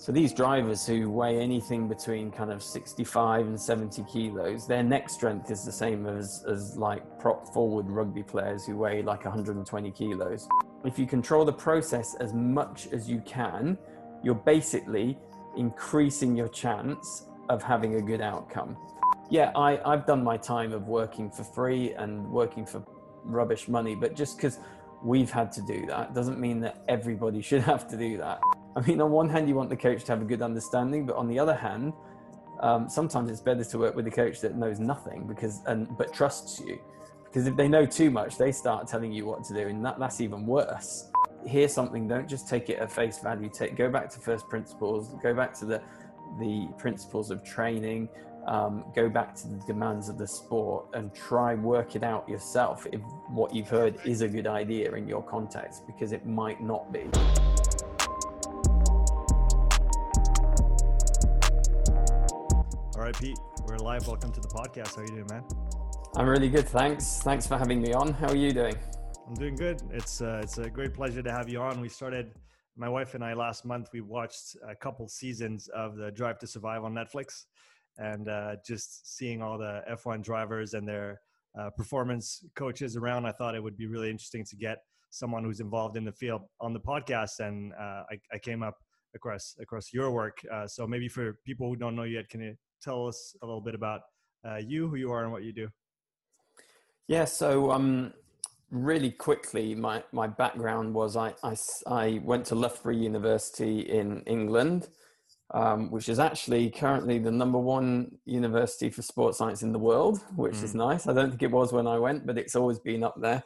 So these drivers who weigh anything between kind of 65 and 70 kilos, their neck strength is the same as, as like prop forward rugby players who weigh like 120 kilos. If you control the process as much as you can, you're basically increasing your chance of having a good outcome. Yeah, I, I've done my time of working for free and working for rubbish money, but just because we've had to do that doesn't mean that everybody should have to do that. I mean, on one hand, you want the coach to have a good understanding, but on the other hand, um, sometimes it's better to work with a coach that knows nothing because and but trusts you. Because if they know too much, they start telling you what to do, and that, that's even worse. Hear something, don't just take it at face value. Take go back to first principles. Go back to the the principles of training. Um, go back to the demands of the sport and try work it out yourself if what you've heard is a good idea in your context because it might not be. Right, Pete, we're live. Welcome to the podcast. How are you doing, man? I'm really good, thanks. Thanks for having me on. How are you doing? I'm doing good. It's uh, it's a great pleasure to have you on. We started, my wife and I, last month. We watched a couple seasons of the Drive to Survive on Netflix, and uh, just seeing all the F1 drivers and their uh, performance coaches around, I thought it would be really interesting to get someone who's involved in the field on the podcast. And uh, I, I, came up across across your work. Uh, so maybe for people who don't know you yet, can you tell us a little bit about uh, you, who you are, and what you do? Yeah, so um, really quickly, my, my background was I, I, I went to Loughborough University in England, um, which is actually currently the number one university for sports science in the world, which mm. is nice. I don't think it was when I went, but it's always been up there.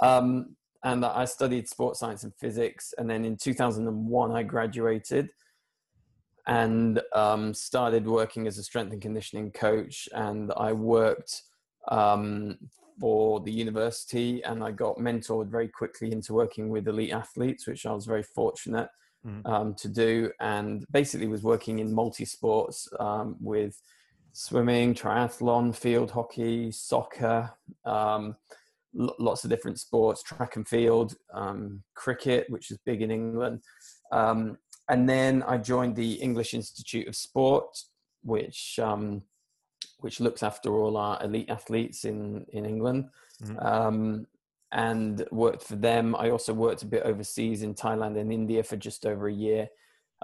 Um, and I studied sports science and physics. And then in 2001, I graduated and um, started working as a strength and conditioning coach. And I worked um, for the university and I got mentored very quickly into working with elite athletes, which I was very fortunate mm. um, to do. And basically was working in multi sports um, with swimming, triathlon, field hockey, soccer, um, lots of different sports, track and field, um, cricket, which is big in England. Um, and then I joined the English Institute of Sport, which um, which looks after all our elite athletes in in England, mm-hmm. um, and worked for them. I also worked a bit overseas in Thailand and India for just over a year,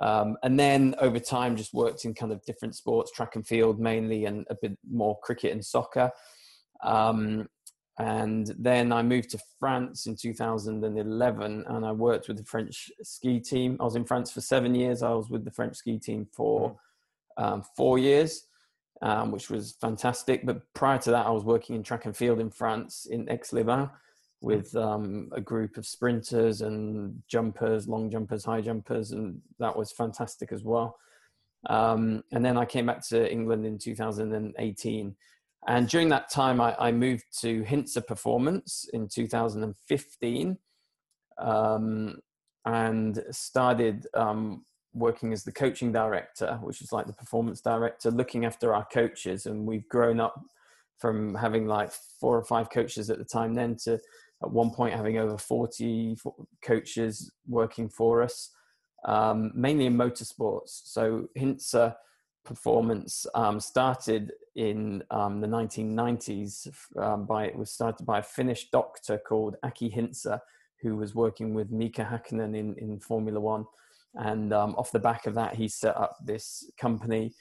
um, and then over time just worked in kind of different sports, track and field mainly, and a bit more cricket and soccer. Um, and then I moved to France in 2011 and I worked with the French ski team. I was in France for seven years. I was with the French ski team for mm-hmm. um, four years, um, which was fantastic. But prior to that, I was working in track and field in France in Aix-les-Bains with um, a group of sprinters and jumpers, long jumpers, high jumpers, and that was fantastic as well. Um, and then I came back to England in 2018 and during that time, I, I moved to Hintsa Performance in 2015 um, and started um, working as the coaching director, which is like the performance director, looking after our coaches. And we've grown up from having like four or five coaches at the time then to at one point having over 40 coaches working for us, um, mainly in motorsports. So Hintsa performance um, started in um, the 1990s um, by it was started by a Finnish doctor called Aki Hintsa, who was working with Mika Hakkinen in, in Formula One. And um, off the back of that, he set up this company.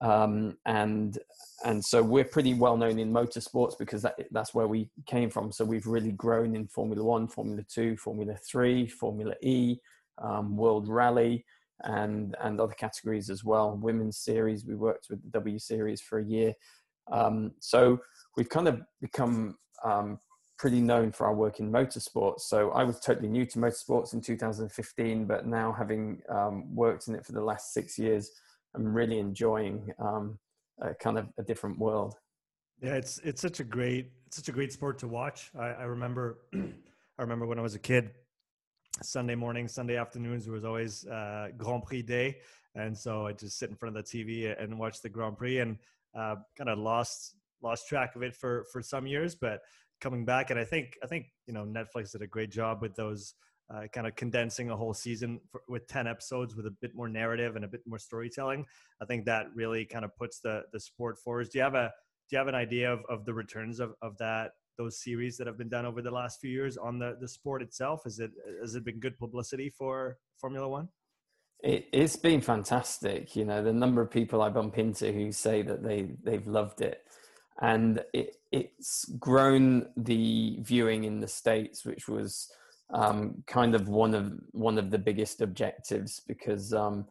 Um, and and so we're pretty well known in motorsports because that, that's where we came from. So we've really grown in Formula One, Formula Two, Formula Three, Formula E, um, World Rally and and other categories as well. Women's series, we worked with the W series for a year, um, so we've kind of become um, pretty known for our work in motorsports. So I was totally new to motorsports in 2015, but now having um, worked in it for the last six years, I'm really enjoying um, a kind of a different world. Yeah, it's it's such a great it's such a great sport to watch. I, I remember I remember when I was a kid Sunday morning, Sunday afternoons, was always uh, Grand Prix day. And so I just sit in front of the TV and watch the Grand Prix and uh, kind of lost lost track of it for for some years, but coming back and I think I think you know Netflix did a great job with those uh, kind of condensing a whole season for, with 10 episodes with a bit more narrative and a bit more storytelling. I think that really kind of puts the, the sport forward. Do you have a, do you have an idea of, of the returns of, of that, those series that have been done over the last few years on the, the sport itself? Is it, has it been good publicity for Formula One? It, has been fantastic. You know, the number of people I bump into who say that they, they've loved it and it, it's grown the viewing in the States, which was, um, kind of one of one of the biggest objectives because um,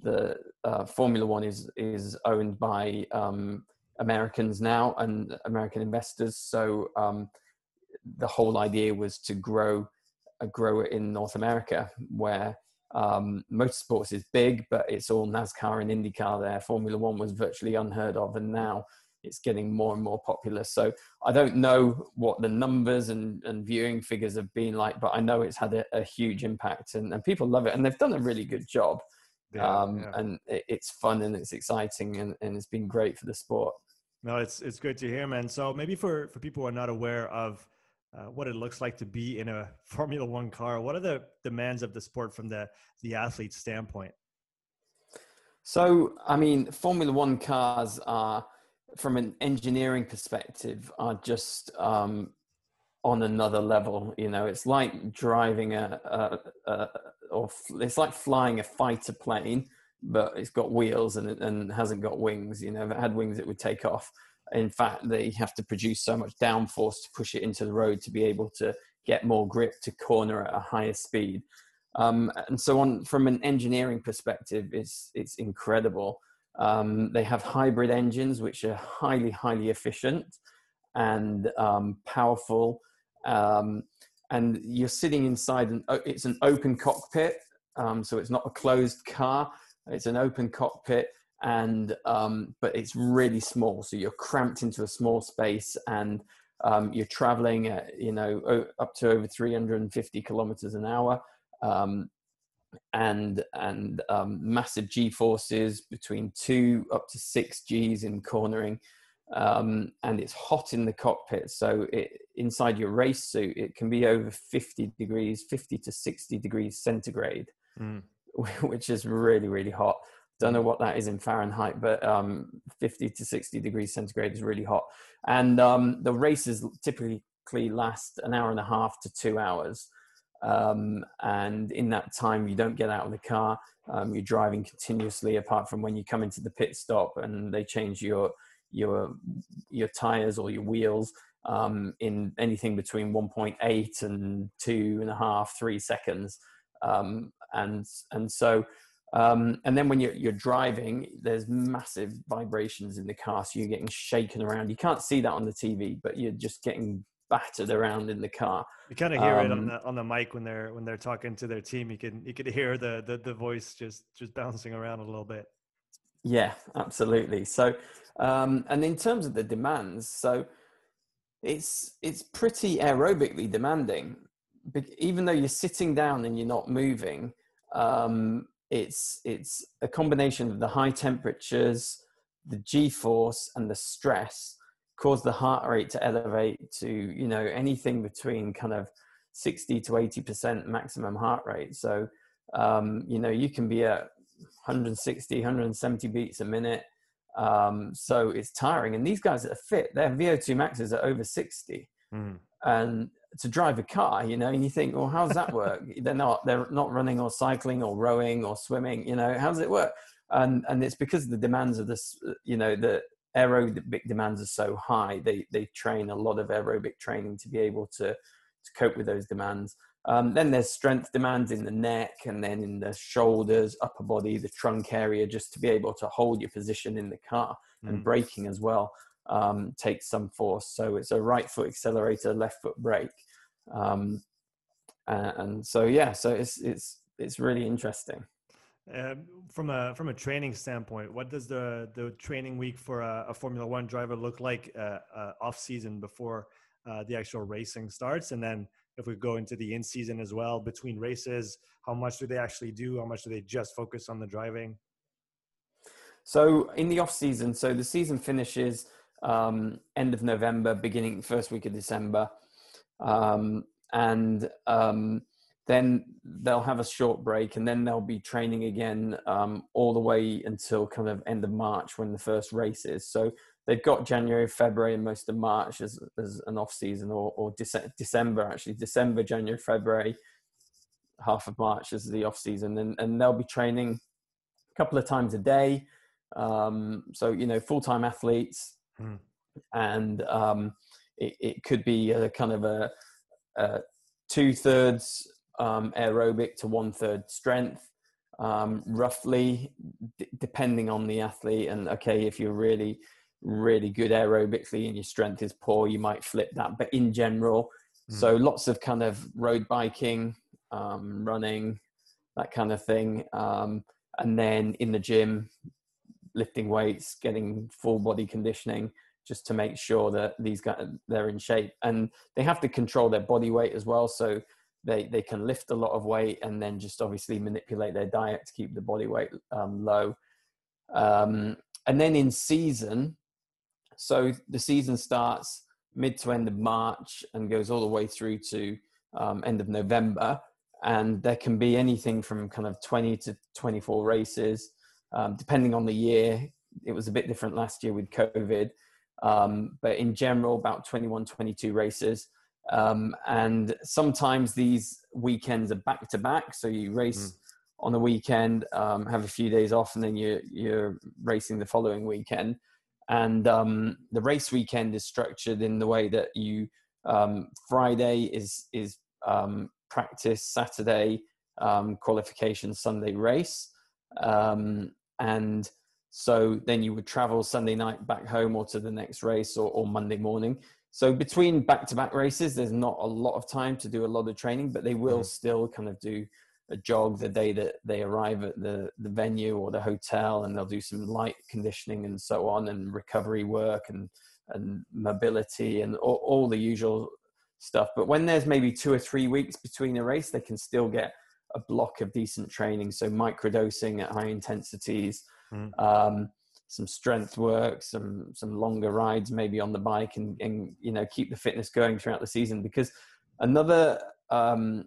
the uh, Formula One is is owned by um, Americans now and American investors. So um, the whole idea was to grow uh, grow it in North America, where um, motorsports is big, but it's all NASCAR and IndyCar there. Formula One was virtually unheard of, and now it's getting more and more popular. So I don't know what the numbers and, and viewing figures have been like, but I know it's had a, a huge impact and, and people love it and they've done a really good job. Yeah, um, yeah. And it, it's fun and it's exciting and, and it's been great for the sport. No, it's it's good to hear, man. So maybe for for people who are not aware of uh, what it looks like to be in a Formula One car, what are the demands of the sport from the the athlete's standpoint? So, I mean, Formula One cars are from an engineering perspective are just um, on another level. You know, it's like driving a, a, a, or it's like flying a fighter plane, but it's got wheels and and hasn't got wings. You know, if it had wings, it would take off. In fact, they have to produce so much downforce to push it into the road to be able to get more grip to corner at a higher speed. Um, and so on, from an engineering perspective, it's it's incredible. Um, they have hybrid engines, which are highly, highly efficient and um, powerful. Um, and you're sitting inside, an, it's an open cockpit. Um, so it's not a closed car, it's an open cockpit. And um, but it's really small, so you're cramped into a small space, and um, you're traveling at you know up to over 350 kilometers an hour. Um, and and um, massive g forces between two up to six g's in cornering um, and it's hot in the cockpit so it, inside your race suit it can be over 50 degrees 50 to 60 degrees centigrade mm. which is really really hot. Don't know what that is in fahrenheit but um, 50 to 60 degrees centigrade is really hot. And um, the races typically last an hour and a half to two hours. Um, and in that time you don't get out of the car. Um, you're driving continuously apart from when you come into the pit stop and they change your your your tires or your wheels um, in anything between 1.8 and two and a half three seconds. Um, and and so um, and then when you're, you're driving there's massive vibrations in the car so you're getting shaken around you can't see that on the tv but you're just getting battered around in the car. You kind of hear um, it on um, the on the mic when they're when they're talking to their team. You can you could hear the, the the voice just just bouncing around a little bit. Yeah, absolutely. So, um, and in terms of the demands, so it's it's pretty aerobically demanding. Even though you're sitting down and you're not moving, um, it's it's a combination of the high temperatures, the G force, and the stress cause the heart rate to elevate to you know anything between kind of 60 to 80 percent maximum heart rate. So um, you know you can be at 160 170 beats a minute. Um, so it's tiring. And these guys that are fit their vo2 maxes are over 60 mm. and to drive a car you know and you think well how does that work they're not they're not running or cycling or rowing or swimming you know how does it work and and it's because the demands of this you know the aerobic demands are so high, they, they train a lot of aerobic training to be able to, to cope with those demands. Um, then there's strength demands in the neck and then in the shoulders, upper body, the trunk area, just to be able to hold your position in the car mm. and braking as well um, takes some force. So it's a right foot accelerator, left foot brake. Um, and so, yeah, so it's, it's, it's really interesting. Um, from a from a training standpoint, what does the the training week for a, a Formula One driver look like uh, uh, off season before uh, the actual racing starts? And then if we go into the in season as well between races, how much do they actually do? How much do they just focus on the driving? So in the off season, so the season finishes um, end of November, beginning first week of December, um, and um, then they'll have a short break and then they'll be training again um, all the way until kind of end of March when the first race is. So they've got January, February, and most of March as, as an off season, or, or December actually, December, January, February, half of March as the off season, and, and they'll be training a couple of times a day. Um, so you know, full time athletes, hmm. and um, it, it, could be a kind of a, a two thirds um, aerobic to one third strength, um, roughly, d- depending on the athlete. And okay, if you're really, really good aerobically and your strength is poor, you might flip that. But in general, mm. so lots of kind of road biking, um, running, that kind of thing. Um, and then in the gym, lifting weights, getting full body conditioning just to make sure that these guys they're in shape. And they have to control their body weight as well so they they can lift a lot of weight and then just obviously manipulate their diet to keep the body weight um, low. Um, and then in season so the season starts mid to end of march and goes all the way through to um, end of november. And there can be anything from kind of 20 to 24 races. Um, depending on the year it was a bit different last year with covid um, but in general about 21 22 races um, and sometimes these weekends are back to back. So you race mm. on the weekend, um, have a few days off, and then you're, you're racing the following weekend. And um, the race weekend is structured in the way that you um, Friday is is um, practice, Saturday um, qualification, Sunday race, and so then you would travel Sunday night back home or to the next race or, or Monday morning. So between back-to-back races, there's not a lot of time to do a lot of training, but they will mm. still kind of do a jog the day that they arrive at the, the venue or the hotel and they'll do some light conditioning and so on and recovery work and, and mobility and all, all the usual stuff. But when there's maybe two or three weeks between a race, they can still get a block of decent training. So microdosing at high intensities, mm. um, some strength work, some some longer rides, maybe on the bike, and, and you know keep the fitness going throughout the season. Because another um,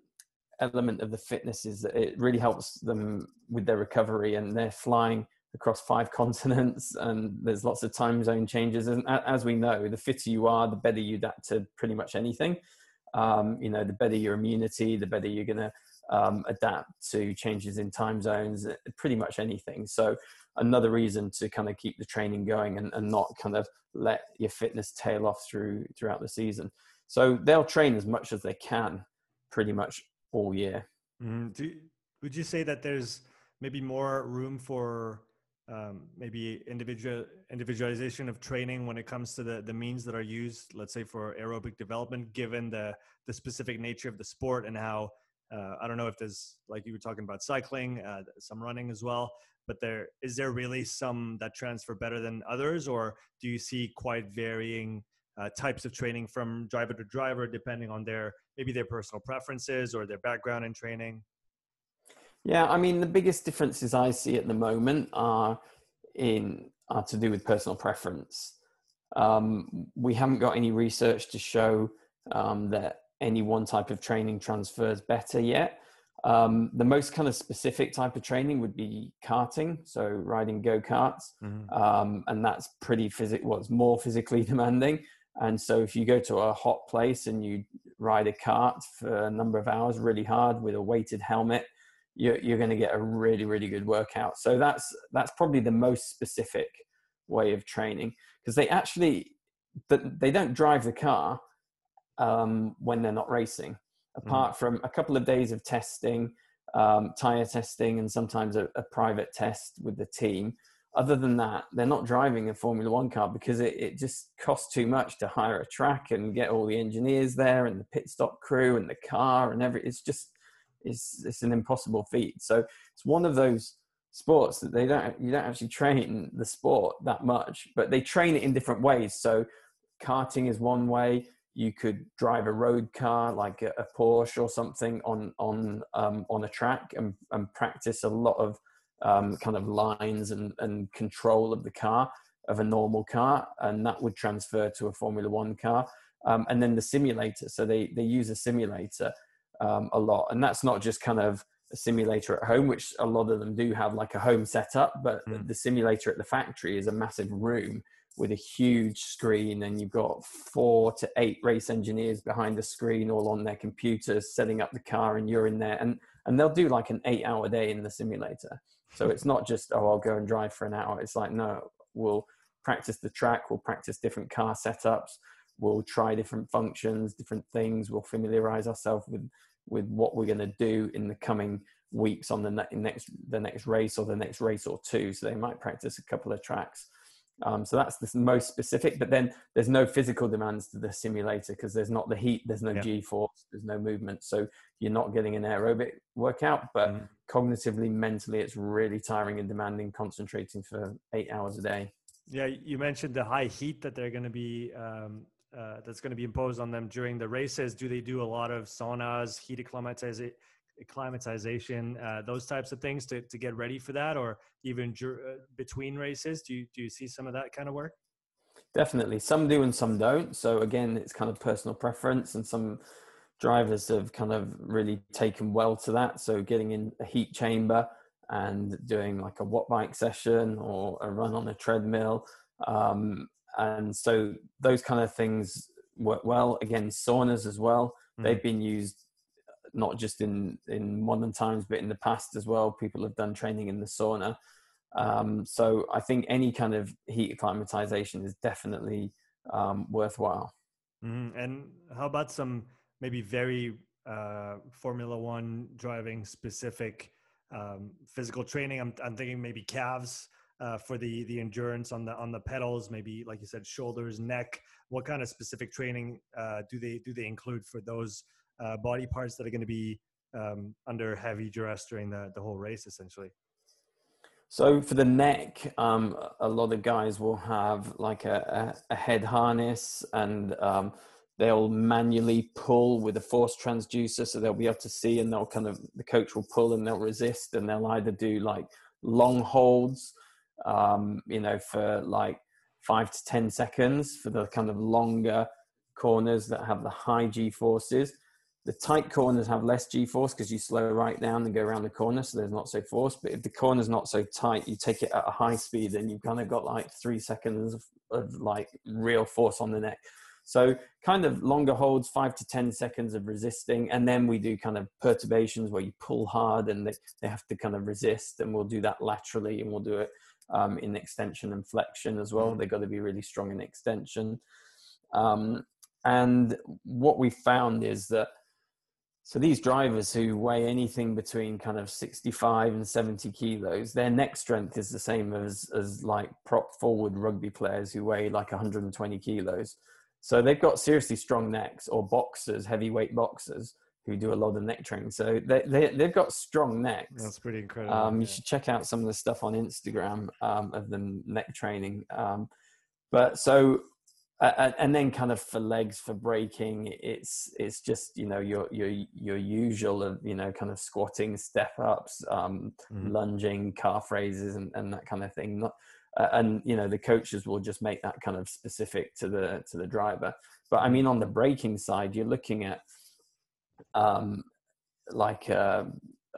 element of the fitness is that it really helps them with their recovery, and they're flying across five continents, and there's lots of time zone changes. And as we know, the fitter you are, the better you adapt to pretty much anything. Um, you know, the better your immunity, the better you're going to um, adapt to changes in time zones, pretty much anything. So another reason to kind of keep the training going and, and not kind of let your fitness tail off through throughout the season. So they'll train as much as they can, pretty much all year. Mm, do, would you say that there's maybe more room for um, maybe individual individualization of training when it comes to the the means that are used, let's say for aerobic development, given the the specific nature of the sport and how uh, I don't know if there's like you were talking about cycling, uh, some running as well but there is there really some that transfer better than others or do you see quite varying uh, types of training from driver to driver depending on their maybe their personal preferences or their background in training? Yeah i mean the biggest differences i see at the moment are in are to do with personal preference. Um, we haven't got any research to show um, that any one type of training transfers better yet um, the most kind of specific type of training would be karting, so riding go karts, mm-hmm. um, and that's pretty physical. Well, it's more physically demanding. And so, if you go to a hot place and you ride a kart for a number of hours really hard with a weighted helmet, you're, you're going to get a really, really good workout. So that's that's probably the most specific way of training because they actually they don't drive the car um, when they're not racing Mm. apart mm. from a couple of days of testing, um, tire testing, and sometimes a, a, private test with the team. Other than that, they're not driving a Formula One car because it, it just costs too much to hire a track and get all the engineers there and the pit stop crew and the car and every. It's just it's it's an impossible feat. So it's one of those sports that they don't you don't actually train the sport that much, but they train it in different ways. So karting is one way you could drive a road car like a, Porsche or something on on um, on a track and, and practice a lot of um, kind of lines and, and control of the car of a normal car, and that would transfer to a Formula One car. Um, and then the simulator, so they they use a simulator um, a lot. And that's not just kind of a simulator at home, which a lot of them do have like a home setup, but mm. the simulator at the factory is a massive room with a huge screen and you've got four to eight race engineers behind the screen all on their computers setting up the car and you're in there and and they'll do like an eight hour day in the simulator so it's not just oh i'll go and drive for an hour it's like no we'll practice the track we'll practice different car setups we'll try different functions different things we'll familiarize ourselves with with what we're going to do in the coming weeks on the ne- next the next race or the next race or two. So they might practice a couple of tracks. Um, so that's the most specific. But then there's no physical demands to the simulator because there's not the heat, there's no yeah. G-force, there's no movement. So you're not getting an aerobic workout. But mm. cognitively, mentally, it's really tiring and demanding, concentrating for eight hours a day. Yeah, you mentioned the high heat that they're going to be um, uh, that's going to be imposed on them during the races? Do they do a lot of saunas, heat acclimatization, acclimatization, uh, those types of things to, to get ready for that, or even uh, between races? Do you, do you see some of that kind of work? Definitely, some do and some don't. So again, it's kind of personal preference, and some drivers have kind of really taken well to that. So getting in a heat chamber and doing like a Wattbike session or a run on a treadmill um, and so those kind of things work well. Again, saunas as well. Mm. They've been used not just in in modern times, but in the past as well. People have done training in the sauna. Um, so I think any kind of heat acclimatization is definitely um, worthwhile. Mm. And how about some maybe very uh, Formula One driving specific um, physical training? I'm, I'm thinking maybe calves uh, for the the endurance on the on the pedals maybe like you said shoulders neck what kind of specific training uh, do they do they include for those uh, body parts that are going to be um, under heavy duress during the, the whole race essentially so for the neck um, a lot of guys will have like a, a, head harness and um, they'll manually pull with a force transducer so they'll be able to see and they'll kind of the coach will pull and they'll resist and they'll either do like long holds um, you know, for like five to 10 seconds for the kind of longer corners that have the high G forces. The tight corners have less G force because you slow right down and go around the corner, so there's not so force. But if the corner's not so tight, you take it at a high speed, and you've kind of got like three seconds of, of like real force on the neck. So kind of longer holds, five to 10 seconds of resisting. And then we do kind of perturbations where you pull hard and they, they have to kind of resist. And we'll do that laterally and we'll do it um, in extension and flexion as well. Mm. They've got to be really strong in extension. Um, and what we found is that so these drivers who weigh anything between kind of 65 and 70 kilos, their neck strength is the same as as like prop forward rugby players who weigh like 120 kilos. So they've got seriously strong necks or boxers, heavyweight boxers who do a lot of neck training. So they, they, they've got strong necks. That's pretty incredible. Um, you should check out some of the stuff on Instagram um, of them neck training. Um, but so, uh, and then kind of for legs for braking it's it's just you know your your your usual of you know kind of squatting, step ups, um, mm-hmm. lunging, calf raises, and, and that kind of thing. Not, uh, and you know the coaches will just make that kind of specific to the to the driver. But I mean, on the braking side, you're looking at um, like uh,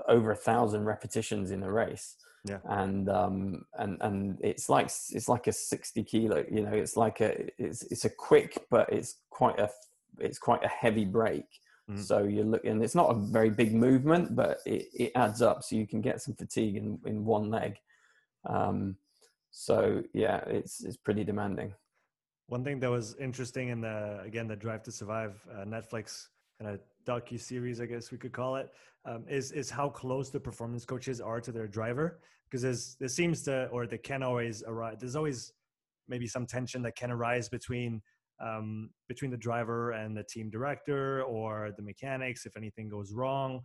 over a thousand repetitions in a race. Yeah. And um and and it's like it's like a 60 kilo, you know, it's like a it's it's a quick but it's quite a it's quite a heavy brake. Mm. So you're looking it's not a very big movement, but it, it adds up so you can get some fatigue in, in one leg. Um so yeah, it's it's pretty demanding. One thing that was interesting in the again the Drive to Survive uh, Netflix kind of docu series, I guess we could call it, um, is is how close the performance coaches are to their driver. Because there's there seems to, or there can always arise. There's always maybe some tension that can arise between um, between the driver and the team director or the mechanics if anything goes wrong.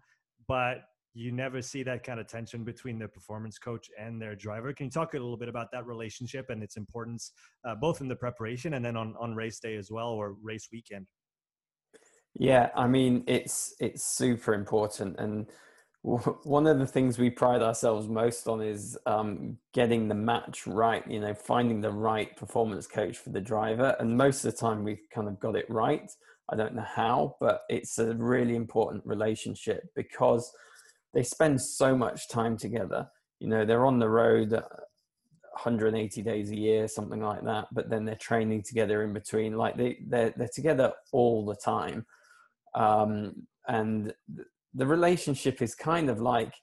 But you never see that kind of tension between the performance coach and their driver. Can you talk a little bit about that relationship and its importance, uh, both in the preparation and then on, on race day as well, or race weekend? Yeah, I mean it's it's super important, and one of the things we pride ourselves most on is um, getting the match right. You know, finding the right performance coach for the driver, and most of the time we've kind of got it right. I don't know how, but it's a really important relationship because they spend so much time together. You know, they're on the road 180 days a year, something like that, but then they're training together in between. Like they, they're, they're together all the time. Um, and the relationship is kind of like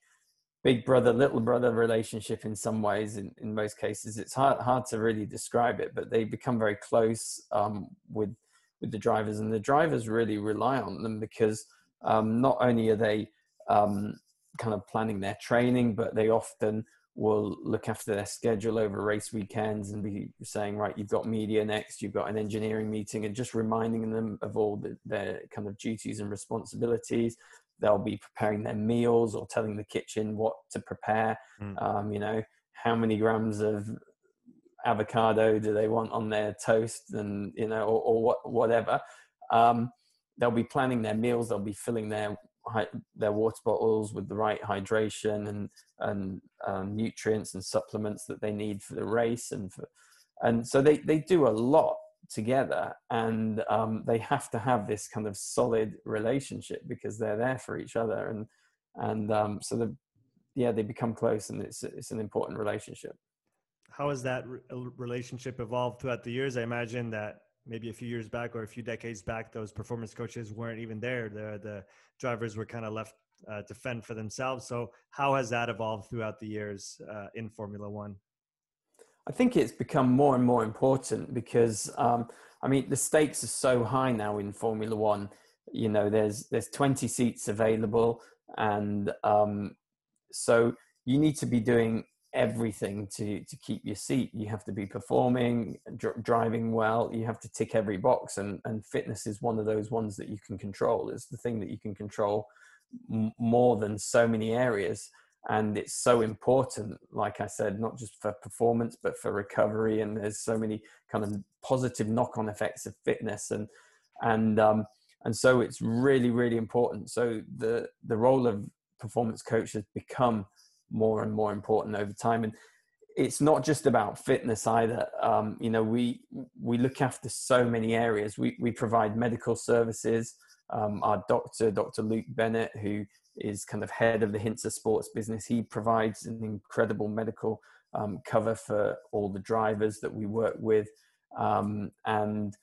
big brother little brother relationship in some ways. In, in most cases it's hard hard to really describe it but they become very close um, with with the drivers. And the drivers really rely on them because um, not only are they um, kind of planning their training but they often will look after their schedule over race weekends and be saying right you've got media next you've got an engineering meeting and just reminding them of all the, their kind of duties and responsibilities they'll be preparing their meals or telling the kitchen what to prepare. Mm. Um, you know, how many grams of avocado do they want on their toast, and you know, or, or what, whatever. Um, they'll be planning their meals. They'll be filling their their water bottles with the right hydration and and um, nutrients and supplements that they need for the race, and for, and so they they do a lot together and um, they have to have this kind of solid relationship because they're there for each other and and um, so the yeah they become close and it's it's an important relationship. How has that re- relationship evolved throughout the years? I imagine that maybe a few years back or a few decades back those performance coaches weren't even there. The the drivers were kind of left uh, to fend for themselves. So how has that evolved throughout the years uh, in formula one? I think it's become more and more important because um, I mean the stakes are so high now in Formula One. You know, there's there's 20 seats available, and um, so you need to be doing everything to to keep your seat. You have to be performing, dr- driving well. You have to tick every box, and and fitness is one of those ones that you can control. It's the thing that you can control m- more than so many areas and it's so important like i said not just for performance but for recovery and there's so many kind of positive knock-on effects of fitness and and um and so it's really really important so the the role of performance coach has become more and more important over time. And it's not just about fitness either. Um, you know we we look after so many areas. We we provide medical services. Um, our doctor dr luke bennett who is kind of head of the Hintsa Sports business. He provides an incredible medical um, cover for all the drivers that we work with, um, and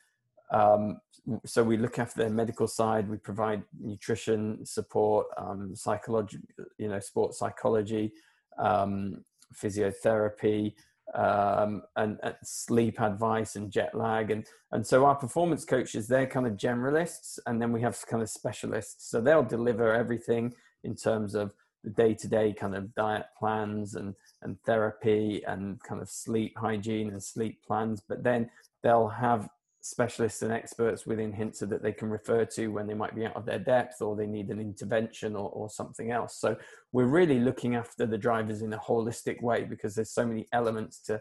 um, so we look after their medical side. We provide nutrition support, um, psychology, you know, sports psychology, um, physiotherapy. Um, and, and, sleep advice and jet lag and and so our performance coaches they're kind of generalists and then we have kind of specialists so they'll deliver everything in terms of the day-to-day kind of diet plans and and therapy and kind of sleep hygiene and sleep plans but then they'll have specialists and experts within Hintsa that they can refer to when they might be out of their depth or they need an intervention or, or something else. So we're really looking after the drivers in a holistic way because there's so many elements to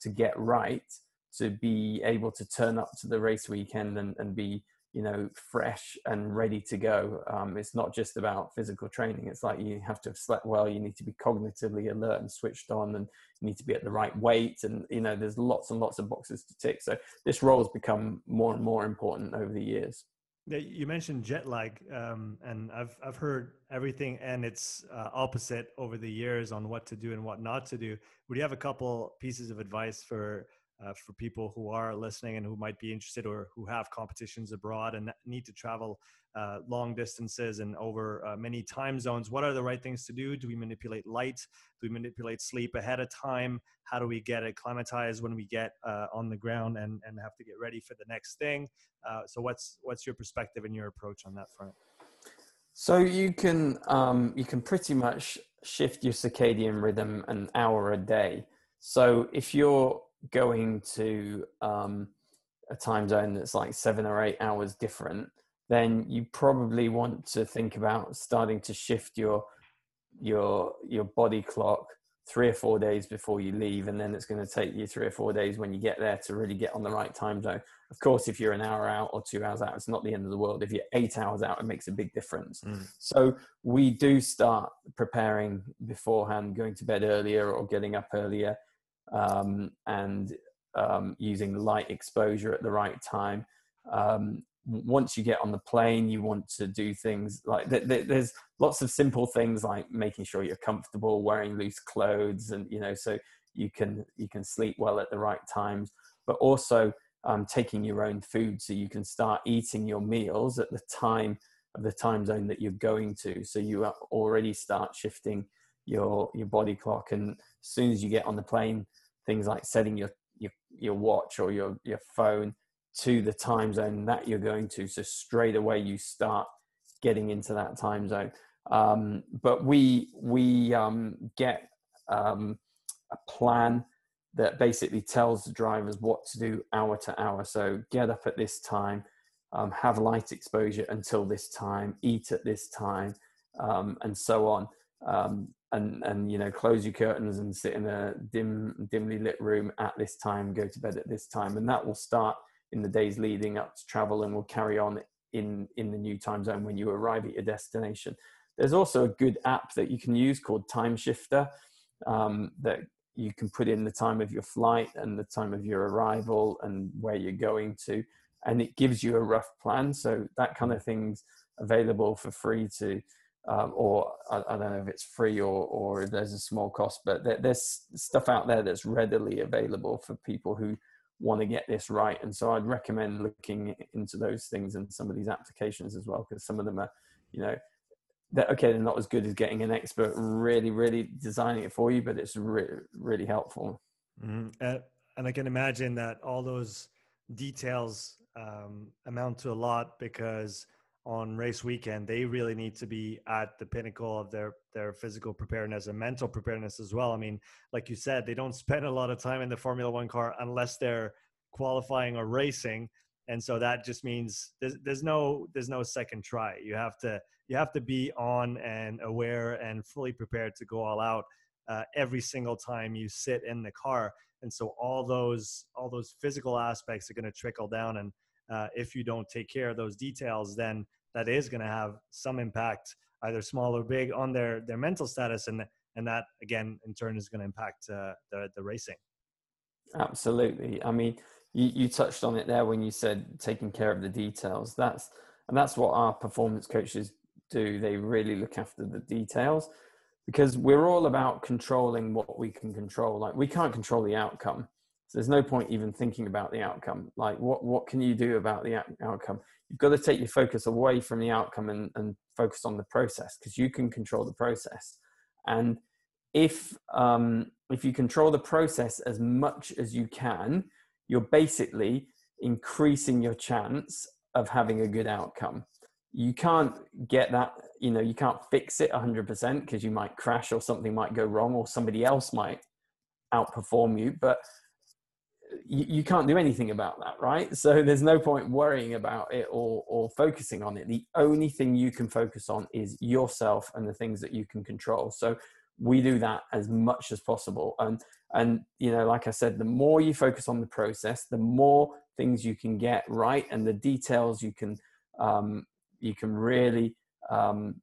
to get right to be able to turn up to the race weekend and, and be you know fresh and ready to go. Um, it's not just about physical training. It's like you have to have slept well. You need to be cognitively alert and switched on and you need to be at the right weight and you know there's lots and lots of boxes to tick. So this role has become more and more important over the years. You mentioned jet lag, um, and I've I've heard everything and its uh, opposite over the years on what to do and what not to do. Would you have a couple pieces of advice for uh, for people who are listening and who might be interested or who have competitions abroad and need to travel uh, long distances and over uh, many time zones what are the right things to do? Do we manipulate light? Do we manipulate sleep ahead of time? How do we get acclimatized when we get uh, on the ground and, and have to get ready for the next thing? Uh, so what's what's your perspective and your approach on that front? So you can um, you can pretty much shift your circadian rhythm an hour a day. So if you're going to um, a time zone that's like seven or eight hours different, then you probably want to think about starting to shift your your your body clock three or four days before you leave and then it's going to take you three or four days when you get there to really get on the right time zone. Of course if you're an hour out or two hours out it's not the end of the world. If you're eight hours out it makes a big difference. Mm. so we do start preparing beforehand going to bed earlier or getting up earlier um, and um, using light exposure at the right time. Um, once you get on the plane, you want to do things like there's lots of simple things like making sure you're comfortable, wearing loose clothes, and you know, so you can you can sleep well at the right times. But also um, taking your own food, so you can start eating your meals at the time of the time zone that you're going to. So you already start shifting your your body clock, and as soon as you get on the plane, things like setting your your, your watch or your your phone to the time zone that you're going to. So straight away you start getting into that time zone. Um, but we we um, get um, a plan that basically tells the drivers what to do hour to hour. So get up at this time, um, have light exposure until this time, eat at this time, um, and so on. Um, and and you know close your curtains and sit in a dim dimly lit room at this time go to bed at this time. And that will start in the days leading up to travel and will carry on in in the new time zone when you arrive at your destination. There's also a good app that you can use called Timeshifter um, that you can put in the time of your flight and the time of your arrival and where you're going to and it gives you a rough plan. So that kind of things available for free to um, or I, I, don't know if it's free or or there's a small cost but there, there's stuff out there that's readily available for people who want to get this right. And so I'd recommend looking into those things and some of these applications as well, because some of them are, you know, that okay, they're not as good as getting an expert really, really designing it for you, but it's re- really helpful. Mm-hmm. Uh, and I can imagine that all those details um, amount to a lot because on race weekend they really need to be at the pinnacle of their their physical preparedness and mental preparedness as well. I mean like you said they don't spend a lot of time in the formula 1 car unless they're qualifying or racing. And so that just means there's, there's no there's no second try. You have to you have to be on and aware and fully prepared to go all out uh, every single time you sit in the car. And so all those all those physical aspects are going to trickle down and uh, if you don't take care of those details, then that is going to have some impact, either small or big, on their their mental status, and and that again in turn is going to impact uh, the the racing. Absolutely. I mean, you, you touched on it there when you said taking care of the details. That's and that's what our performance coaches do. They really look after the details because we're all about controlling what we can control. Like we can't control the outcome, so there's no point even thinking about the outcome. Like what what can you do about the outcome? You've got to take your focus away from the outcome and, and focus on the process because you can control the process. And if um, if you control the process as much as you can, you're basically increasing your chance of having a good outcome. You can't get that, you know, you can't fix it 100% because you might crash or something might go wrong or somebody else might outperform you. But you, you, can't do anything about that, right? So there's no point worrying about it or, or focusing on it. The only thing you can focus on is yourself and the things that you can control. So we do that as much as possible. And, and, you know, like I said, the more you focus on the process, the more things you can get right and the details you can, um, you can really um,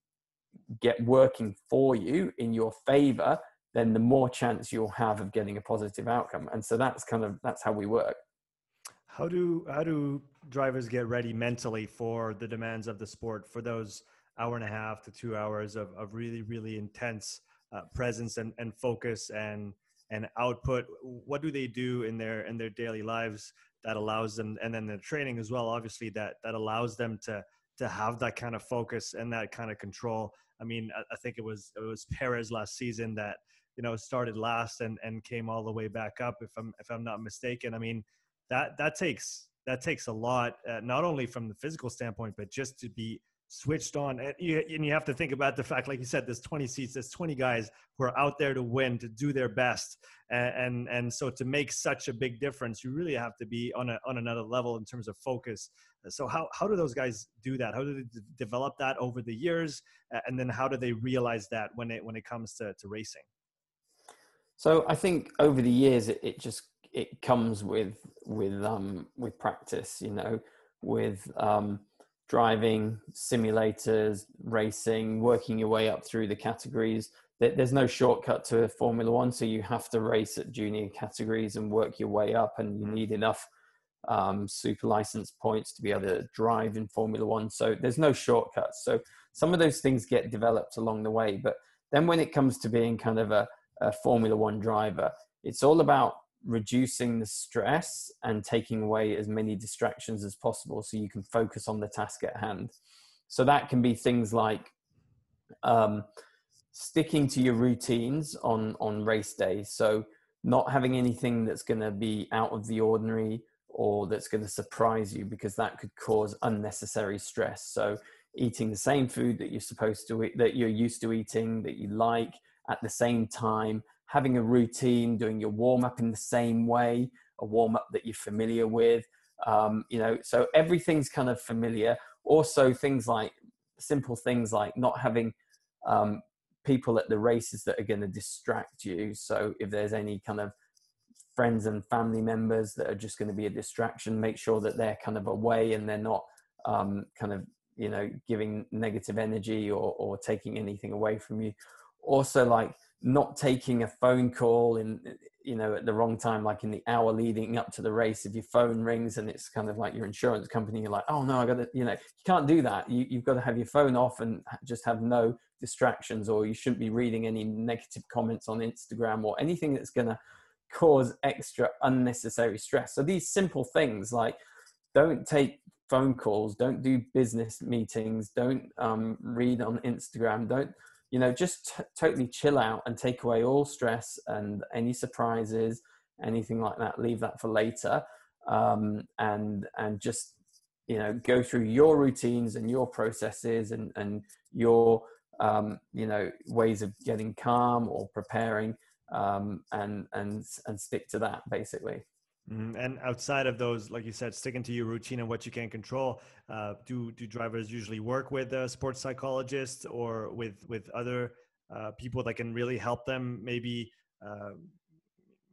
get working for you in your favor then the more chance you'll have of getting a positive outcome. And so that's kind of that's how we work. How do how do drivers get ready mentally for the demands of the sport for those hour and a half to two hours of, of really really intense uh, presence and, and focus and and output what do they do in their in their daily lives that allows them and then the training as well obviously that that allows them to to have that kind of focus and that kind of control i mean i, I think it was it was perez last season that you know started last and and came all the way back up if i'm if i'm not mistaken. I mean that that takes that takes a lot uh, not only from the physical standpoint but just to be switched on. And you, and you have to think about the fact like you said there's 20 seats there's 20 guys who are out there to win to do their best. And and, and so to make such a big difference you really have to be on a on another level in terms of focus. So how, how do those guys do that? How do they d- develop that over the years? And then how do they realize that when it when it comes to, to racing so I think over the years, it, it just it comes with with um, with practice. You know, with um, driving, simulators, racing, working your way up through the categories. There's no shortcut to Formula One, so you have to race at junior categories and work your way up, and you mm. need enough um, super license points to be able to drive in Formula One. So there's no shortcuts. So some of those things get developed along the way. But then when it comes to being kind of a, a Formula One driver, it's all about reducing the stress and taking away as many distractions as possible so you can focus on the task at hand. So that can be things like um, sticking to your routines on on race days. So not having anything that's going to be out of the ordinary or that's going to surprise you because that could cause unnecessary stress. So eating the same food that you're supposed to eat, that you're used to eating, that you like at the same time, having a routine, doing your warm up in the same way, a warm up that you're familiar with. Um, you know, so everything's kind of familiar. Also, things like simple things like not having um, people at the races that are going to distract you. So if there's any kind of friends and family members that are just going to be a distraction, make sure that they're kind of away and they're not um, kind of you know giving negative energy or, or taking anything away from you. Also, like not taking a phone call in you know at the wrong time like in the hour leading up to the race. If your phone rings and it's kind of like your insurance company you're like oh no i gotta you know you can't do that. You, you've got to have your phone off and just have no distractions or you shouldn't be reading any negative comments on instagram or anything that's going to cause extra unnecessary stress. So these simple things like don't take phone calls don't do business meetings don't um, read on instagram don't you know just t- totally chill out and take away all stress and any surprises anything like that leave that for later um, and and just you know go through your routines and your processes and and your um, you know ways of getting calm or preparing um, and and and stick to that basically. And outside of those, like you said, sticking to your routine and what you can control, uh, do do drivers usually work with a sports psychologist or with with other uh, people that can really help them? Maybe uh,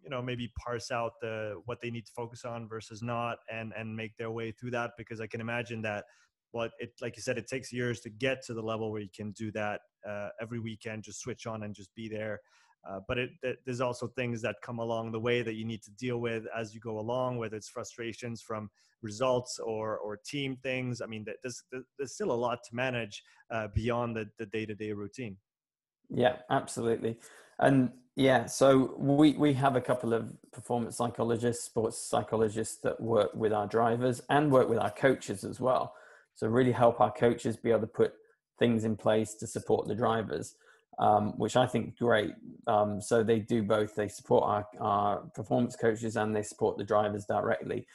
you know maybe parse out the what they need to focus on versus not, and and make their way through that. Because I can imagine that. Well, it like you said, it takes years to get to the level where you can do that uh, every weekend. Just switch on and just be there. Uh, but it, there's also things that come along the way that you need to deal with as you go along, whether it's frustrations from results or or team things. I mean, there's there's still a lot to manage uh, beyond the the day to day routine. Yeah, absolutely, and yeah, so we we have a couple of performance psychologists, sports psychologists that work with our drivers and work with our coaches as well. So really help our coaches be able to put things in place to support the drivers um, which I think great. Um, so they do both. They support our, our performance coaches and they support the drivers directly.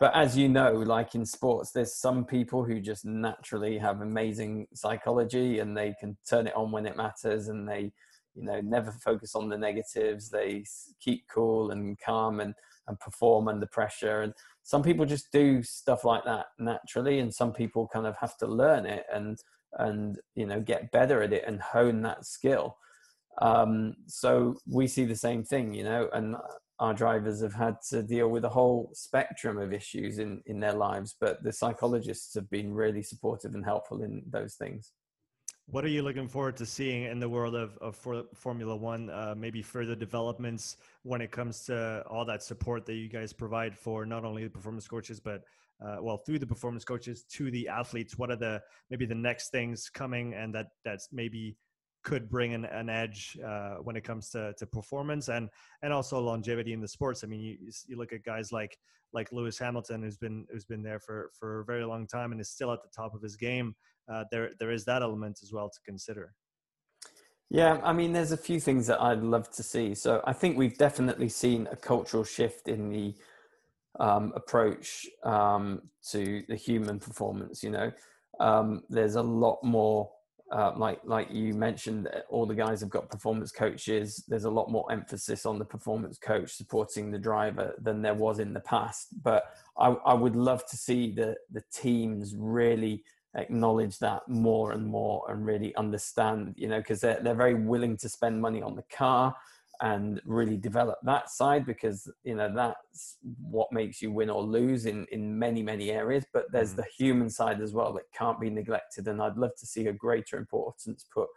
But as you know, like in sports, there's some people who just naturally have amazing psychology and they can turn it on when it matters and they, you know, never focus on the negatives. They keep cool and calm and, and perform under pressure. And some people just do stuff like that naturally, and some people kind of have to learn it. And and you know get better at it and hone that skill um, so we see the same thing you know and our drivers have had to deal with a whole spectrum of issues in in their lives but the psychologists have been really supportive and helpful in those things what are you looking forward to seeing in the world of, of Formula One? Uh, maybe further developments when it comes to all that support that you guys provide for not only the performance coaches, but uh, well through the performance coaches to the athletes what are the maybe the next things coming and that that's maybe could bring an, an edge uh, when it comes to, to performance and and also longevity in the sports. I mean, you, you look at guys like like Lewis Hamilton, who's been who's been there for for a very long time and is still at the top of his game. Uh, there there is that element as well to consider. Yeah, I mean, there's a few things that I'd love to see. So I think we've definitely seen a cultural shift in the um, approach um, to the human performance. You know, um, there's a lot more. Uh, like like you mentioned, all the guys have got performance coaches. There's a lot more emphasis on the performance coach supporting the driver than there was in the past. But I, I would love to see the the teams really acknowledge that more and more and really understand. You know, because they're they're very willing to spend money on the car and really develop that side because you know that's what makes you win or lose in in many many areas but there's mm. the human side as well that can't be neglected and i'd love to see a greater importance put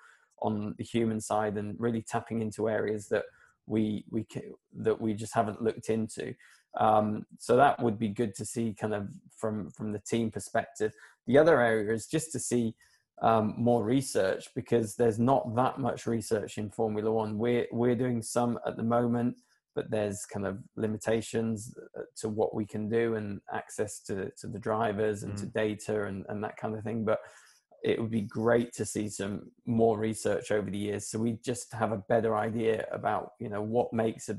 on the human side and really tapping into areas that we we can, that we just haven't looked into Um, so that would be good to see, kind of from from the team perspective. The other area is just to see um, more research because there's not that much research in Formula One. We're we're doing some at the moment, but there's kind of limitations uh, to what we can do and access to to the drivers and mm. to data and and that kind of thing. But it would be great to see some more research over the years so we just have a better idea about you know what makes a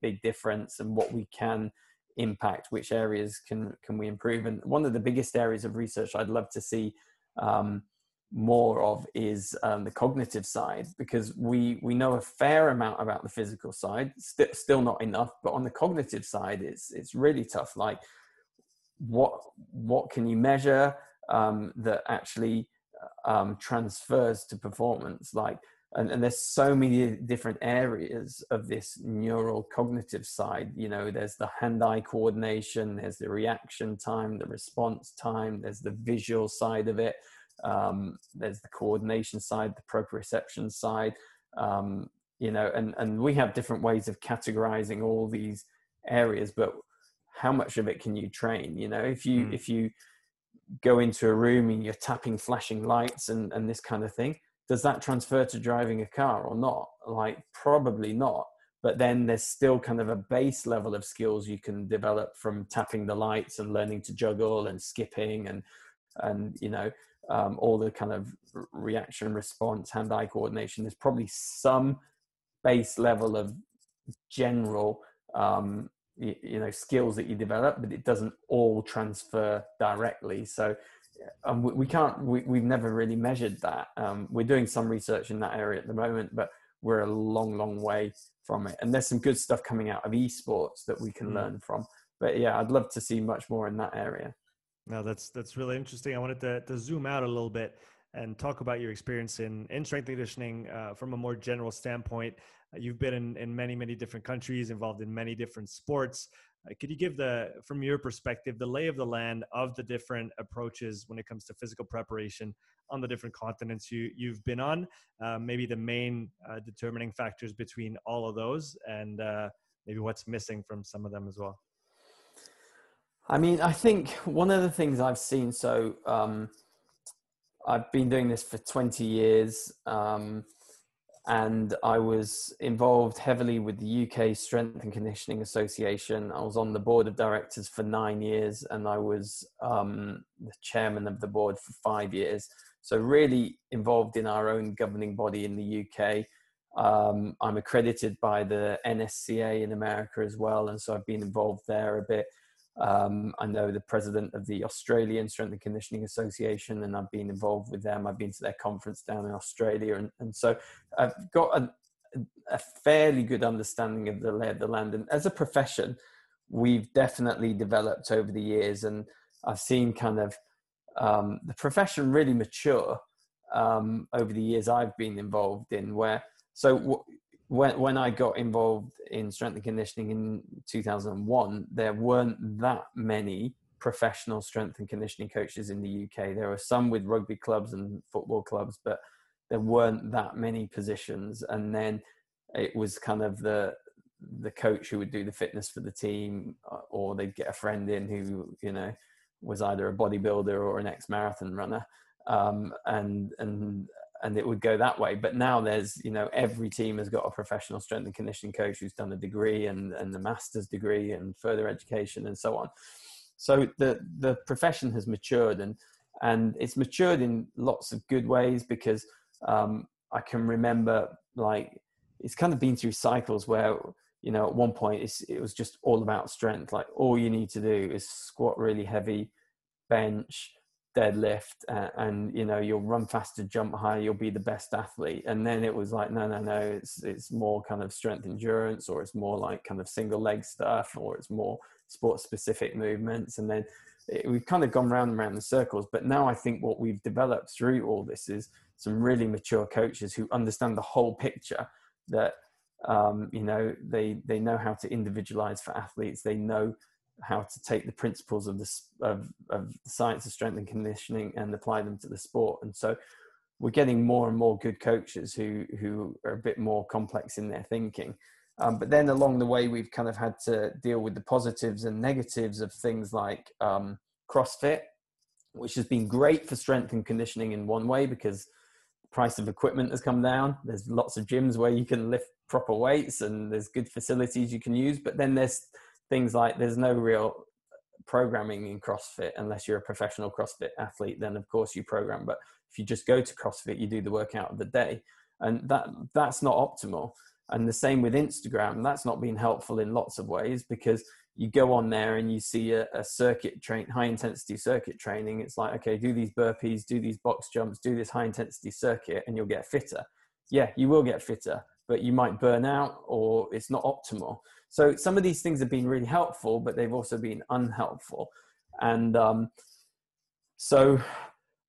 big difference and what we can impact which areas can can we improve. And one of the biggest areas of research i'd love to see um, more of is um, the cognitive side because we we know a fair amount about the physical side st- still not enough but on the cognitive side it's it's really tough. Like what what can you measure um, that actually um, transfers to performance? Like and, and there's so many different areas of this neural cognitive side you know there's the hand-eye coordination there's the reaction time the response time there's the visual side of it um, there's the coordination side the proprioception side um, you know and and we have different ways of categorizing all these areas but how much of it can you train you know if you mm. if you go into a room and you're tapping flashing lights and, and this kind of thing does that transfer to driving a car or not? Like probably not but then there's still kind of a base level of skills you can develop from tapping the lights and learning to juggle and skipping and and you know um, all the kind of reaction response hand-eye coordination. There's probably some base level of general um, you, you know skills that you develop but it doesn't all transfer directly. So um, we, we, can't we, we've never really measured that um, we're doing some research in that area at the moment but we're a long long way from it and there's some good stuff coming out of esports that we can mm. learn from but yeah i'd love to see much more in that area no that's that's really interesting i wanted to, to zoom out a little bit and talk about your experience in, in strength conditioning uh, from a more general standpoint. You've been in, in many, many different countries, involved in many different sports. Uh, could you give the, from your perspective, the lay of the land of the different approaches when it comes to physical preparation on the different continents you, you've been on? Uh, maybe the main uh, determining factors between all of those and uh, maybe what's missing from some of them as well. I mean, I think one of the things I've seen so, um, I've been doing this for 20 years. Um, and I was involved heavily with the UK Strength and Conditioning Association. I was on the board of directors for nine years, and I was um, the chairman of the board for five years. So, really involved in our own governing body in the UK. Um, I'm accredited by the NSCA in America as well, and so I've been involved there a bit. Um, I know the president of the Australian Strength and Conditioning Association, and I've been involved with them. I've been to their conference down in Australia, and, and so I've got a, a fairly good understanding of the lay of the land. And as a profession, we've definitely developed over the years, and I've seen kind of um, the profession really mature um, over the years I've been involved in. Where so w- when when I got involved in strength and conditioning in 2001, there weren't that many professional strength and conditioning coaches in the UK. There were some with rugby clubs and football clubs, but there weren't that many positions. And then it was kind of the the coach who would do the fitness for the team, uh, or they'd get a friend in who you know was either a bodybuilder or an ex marathon runner. Um, and and and it would go that way. But now there's, you know, every team has got a professional strength and conditioning coach who's done a degree and, and the master's degree and further education and so on. So the, the profession has matured and, and it's matured in lots of good ways because um, I can remember like, it's kind of been through cycles where, you know, at one point it was just all about strength. Like all you need to do is squat really heavy, bench, deadlift uh, and you know you'll run faster jump higher you'll be the best athlete. And then it was like no no no it's it's more kind of strength endurance or it's more like kind of single leg stuff or it's more sport specific movements. And then it, we've kind of gone round and round in circles. But now i think what we've developed through all this is some really mature coaches who understand the whole picture that um, you know they they know how to individualize for athletes. They know how to take the principles of the of, of the science of strength and conditioning and apply them to the sport. And so we're getting more and more good coaches who who are a bit more complex in their thinking. Um, but then along the way, we've kind of had to deal with the positives and negatives of things like um, CrossFit, which has been great for strength and conditioning in one way because the price of equipment has come down. There's lots of gyms where you can lift proper weights and there's good facilities you can use. But then there's things like there's no real programming in CrossFit unless you're a professional CrossFit athlete. Then of course you program. But if you just go to CrossFit, you do the workout of the day, and that that's not optimal. And the same with Instagram. That's not been helpful in lots of ways because you go on there and you see a, a, circuit train, high intensity circuit training. It's like, okay, do these burpees, do these box jumps, do this high intensity circuit, and you'll get fitter. Yeah, you will get fitter, but you might burn out or it's not optimal. So some of these things have been really helpful, but they've also been unhelpful. And um, so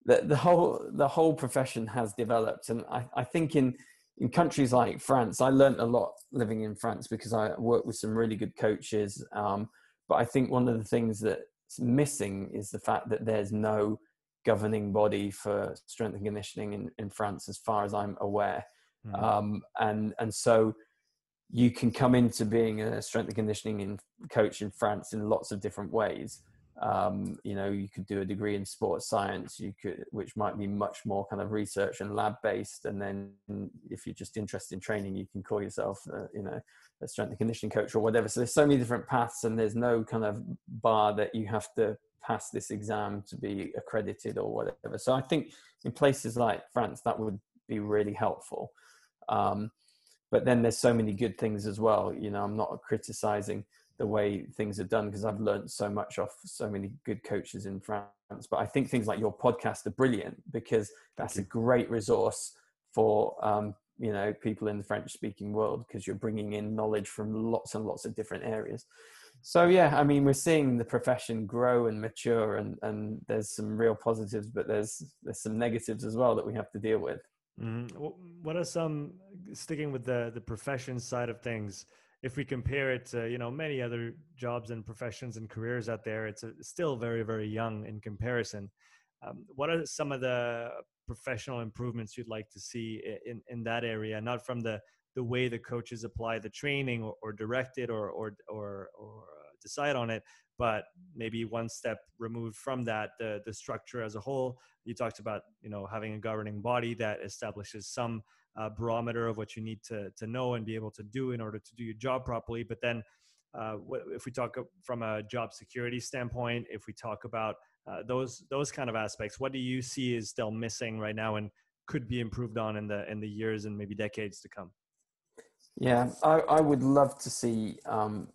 the, the whole the whole profession has developed, and I, I think in in countries like France, I learned a lot living in France because I worked with some really good coaches. Um, but I think one of the things that's missing is the fact that there's no governing body for strength and conditioning in, in France, as far as I'm aware. Mm. Um, and and so you can come into being a strength and conditioning in, coach in France in lots of different ways. Um, you know you could do a degree in sports science you could which might be much more kind of research and lab based and then if you're just interested in training you can call yourself uh, you know a strength and conditioning coach or whatever. So there's so many different paths and there's no kind of bar that you have to pass this exam to be accredited or whatever. So i think in places like france that would be really helpful. Um, but then there's so many good things as well you know i'm not criticizing the way things are done because I've learned so much off so many good coaches in France. But I think things like your podcast are brilliant because that's a great resource for um, you know people in the French speaking world because you're bringing in knowledge from lots and lots of different areas. So yeah, I mean we're seeing the profession grow and mature, and and there's some real positives, but there's there's some negatives as well that we have to deal with. Mm-hmm. What are some sticking with the the profession side of things? if we compare it to you know many other jobs and professions and careers out there it's a, still very very young in comparison um, what are some of the professional improvements you'd like to see in in that area not from the the way the coaches apply the training or, or direct it or or or, or uh, decide on it but maybe one step removed from that the the structure as a whole you talked about you know having a governing body that establishes some uh, barometer of what you need to to know and be able to do in order to do your job properly. But then, uh, if we talk from a job security standpoint, if we talk about uh, those those kind of aspects, what do you see is still missing right now and could be improved on in the in the years and maybe decades to come? Yeah, I, I would love to see um,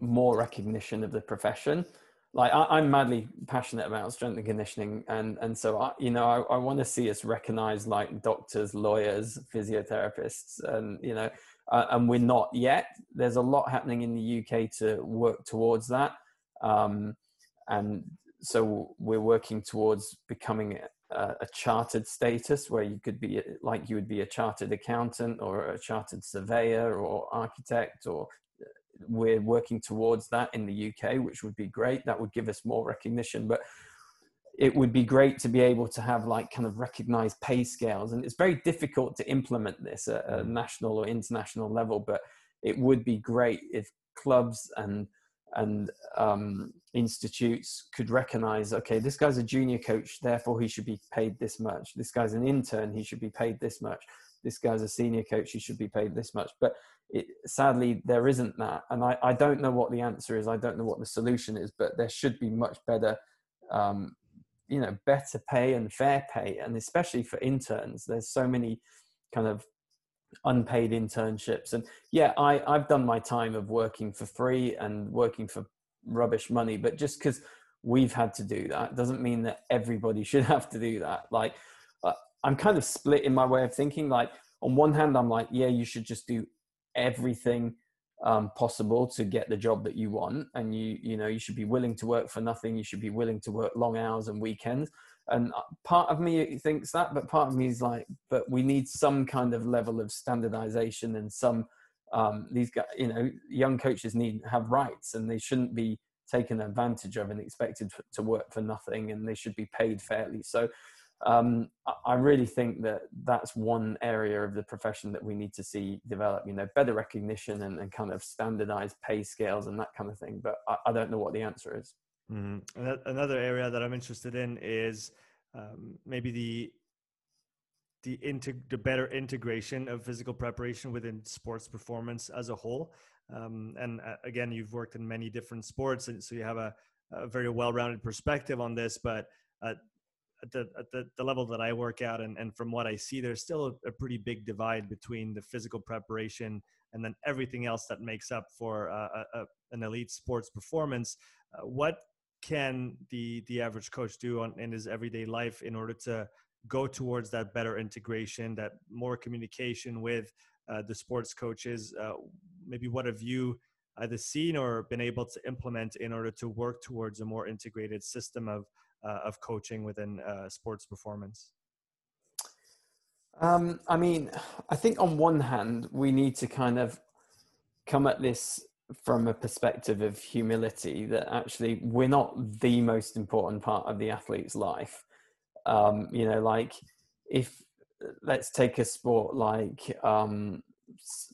more recognition of the profession like I, am madly passionate about strength and conditioning, and and so I, you know, I, I want to see us recognized like doctors, lawyers, physiotherapists, and you know, uh, and we're not yet. There's a lot happening in the UK to work towards that, um, and so we're working towards becoming a, a chartered status where you could be like you would be a chartered accountant or a chartered surveyor or architect or we're working towards that in the UK, which would be great. That would give us more recognition. But it would be great to be able to have like kind of recognized pay scales. And it's very difficult to implement this at a mm. national or international level, but it would be great if clubs and and um, institutes could recognize okay this guy's a junior coach therefore he should be paid this much this guy's an intern he should be paid this much this guy's a senior coach he should be paid this much. But it, sadly there isn't that. And I, I don't know what the answer is. I don't know what the solution is but there should be much better um, you know better pay and fair pay. And especially for interns there's so many kind of unpaid internships. And yeah i i've done my time of working for free and working for rubbish money but just because we've had to do that doesn't mean that everybody should have to do that. Like i'm kind of split in my way of thinking like on one hand i'm like yeah you should just do everything um, possible to get the job that you want and you you know you should be willing to work for nothing you should be willing to work long hours and weekends. And uh, part of me thinks that but part of me is like but we need some kind of level of standardization and some um, these guys you know young coaches need have rights and they shouldn't be taken advantage of and expected to work for nothing and they should be paid fairly. So um, I really think that that's one area of the profession that we need to see develop. You know, better recognition and, and kind of standardized pay scales and that kind of thing. But I, I don't know what the answer is. Mm-hmm. Another area that I'm interested in is um, maybe the the integ- the better integration of physical preparation within sports performance as a whole. Um, and uh, again, you've worked in many different sports, and so you have a, a very well-rounded perspective on this. But uh, at the at the, the level that I work at, and, and from what I see, there's still a, a pretty big divide between the physical preparation and then everything else that makes up for uh, a, an elite sports performance. Uh, what can the the average coach do on, in his everyday life in order to go towards that better integration, that more communication with uh, the sports coaches? Uh, maybe what have you either seen or been able to implement in order to work towards a more integrated system of uh, of coaching within uh, sports performance? Um, I mean, I think on one hand, we need to kind of come at this from a perspective of humility that actually we're not the most important part of the athlete's life. Um, you know, like if let's take a sport like um,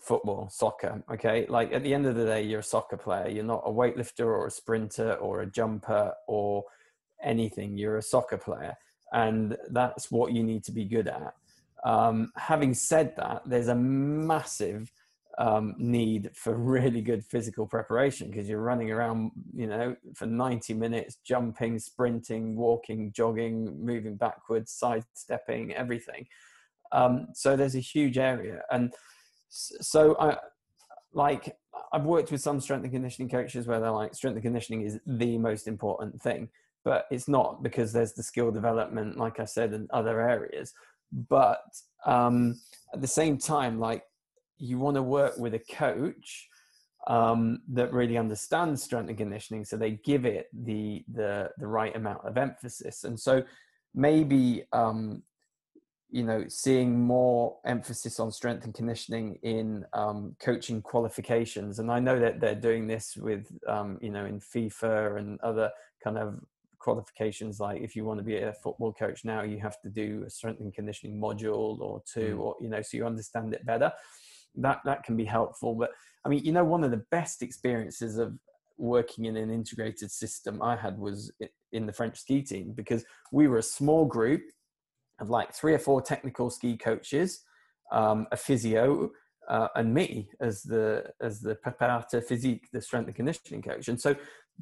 football, soccer, okay? Like at the end of the day, you're a soccer player. You're not a weightlifter or a sprinter or a jumper or anything. You're a soccer player, and that's what you need to be good at. Um, having said that, there's a massive um, need for really good physical preparation because you're running around, you know, for 90 minutes, jumping, sprinting, walking, jogging, moving backwards, sidestepping, everything. Um, so there's a huge area, and so I like I've worked with some strength and conditioning coaches where they're like strength and conditioning is the most important thing but it's not because there's the skill development, like I said, in other areas. But um, at the same time, like you want to work with a coach um, that really understands strength and conditioning, so they give it the the the right amount of emphasis. And so maybe um, you know seeing more emphasis on strength and conditioning in um, coaching qualifications and i know that they're doing this with um, you know in fifa and other kind of qualifications like if you want to be a football coach now you have to do a strength and conditioning module or two mm. or you know so you understand it better that that can be helpful but i mean you know one of the best experiences of working in an integrated system i had was in the french ski team because we were a small group of like three or four technical ski coaches um, a physio uh, and me as the as the preparateur physique, the strength and conditioning coach. And so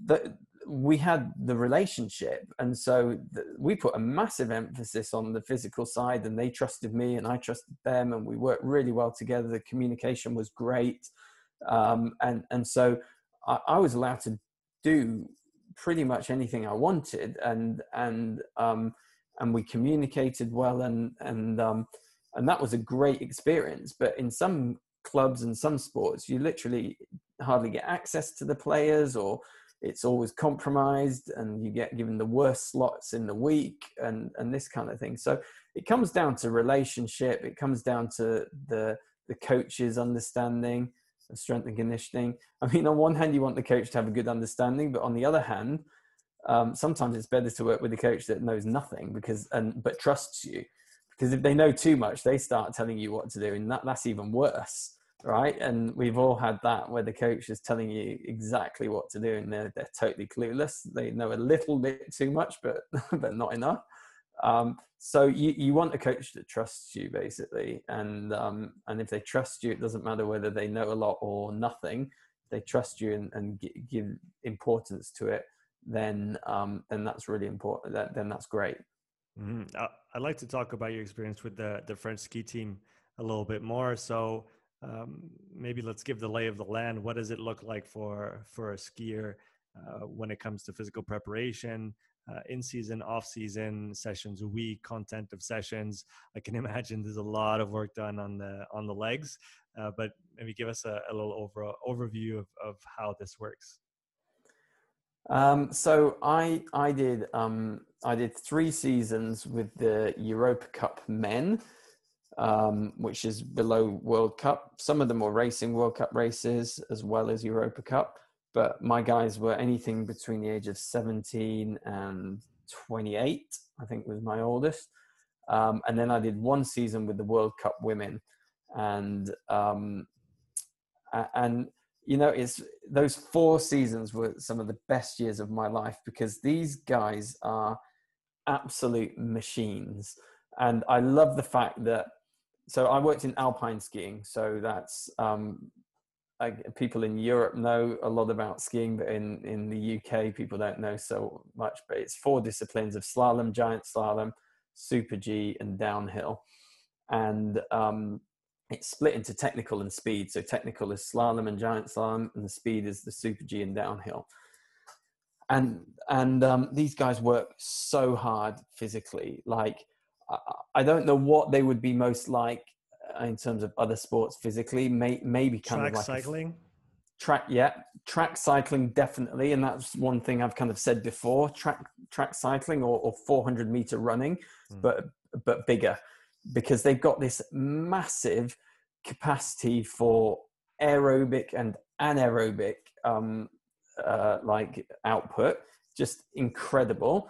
the, we had the relationship and so the, we put a massive emphasis on the physical side and they trusted me and i trusted them and we worked really well together. The communication was great. Um, and and so I, I, was allowed to do pretty much anything i wanted and and um, and we communicated well and and um, and that was a great experience. But in some clubs and some sports you literally hardly get access to the players or it's always compromised and you get given the worst slots in the week and and this kind of thing. So it comes down to relationship it comes down to the the coach's understanding of strength and conditioning. I mean on one hand you want the coach to have a good understanding but on the other hand um, sometimes it's better to work with a coach that knows nothing because and but trusts you. Because if they know too much they start telling you what to do and that, that's even worse right? And we've all had that where the coach is telling you exactly what to do, and they're they're totally clueless. They know a little bit too much, but but not enough. Um, so you you want a coach that trusts you basically, and um, and if they trust you, it doesn't matter whether they know a lot or nothing. They trust you and, and give importance to it, then um, then that's really important. That, then that's great. Mm-hmm. I'd like to talk about your experience with the the French ski team a little bit more. So um, maybe let's give the lay of the land. What does it look like for for a skier uh, when it comes to physical preparation, uh, in season, off season, sessions week, content of sessions? I can imagine there's a lot of work done on the on the legs, uh, but maybe give us a, a little over, overview of, of how this works. Um, so I I did um, I did three seasons with the Europa Cup men um, which is below World Cup. Some of them were racing World Cup races as well as Europa Cup, but my guys were anything between the age of 17 and 28, I think was my oldest. Um, and then I did one season with the World Cup women, and um, and you know it's those four seasons were some of the best years of my life because these guys are absolute machines, and I love the fact that. So I worked in alpine skiing, so that's um, I, people in Europe know a lot about skiing, but in, in the UK, people don't know so much. But it's four disciplines of slalom, giant slalom, super G, and downhill. And um, it's split into technical and speed. So technical is slalom and giant slalom, and the speed is the super G and downhill. And and um, these guys work so hard physically. Like I, don't know what they would be most like in terms of other sports physically. May, maybe kind track of like cycling. track, yeah, track cycling definitely, and that's one thing I've kind of said before. Track track cycling or, or 400 meter running, mm. but but bigger because they've got this massive capacity for aerobic and anaerobic um, uh, like output, just incredible.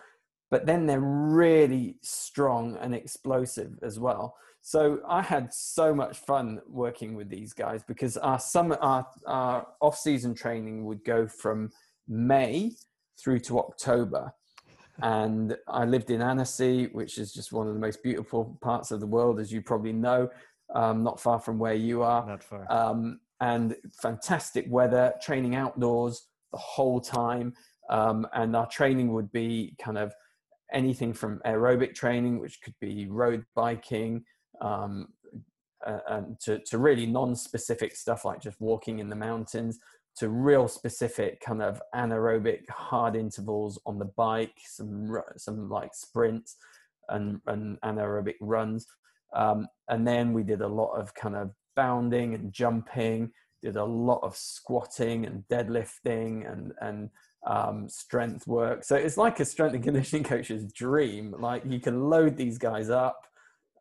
But then they're really strong and explosive as well. So I had so much fun working with these guys because our summer, our, our off-season training would go from May through to October, and I lived in Annecy, which is just one of the most beautiful parts of the world, as you probably know, um, not far from where you are. Not far. Um, and fantastic weather, training outdoors the whole time, um, and our training would be kind of anything from aerobic training, which could be road biking, um, uh, to, to really non-specific stuff like just walking in the mountains to real specific kind of anaerobic hard intervals on the bike some some like sprints and, and anaerobic runs. Um, and then we did a lot of kind of bounding and jumping did a lot of squatting and deadlifting and and um, strength work so it's like a strength and conditioning coach's dream like you can load these guys up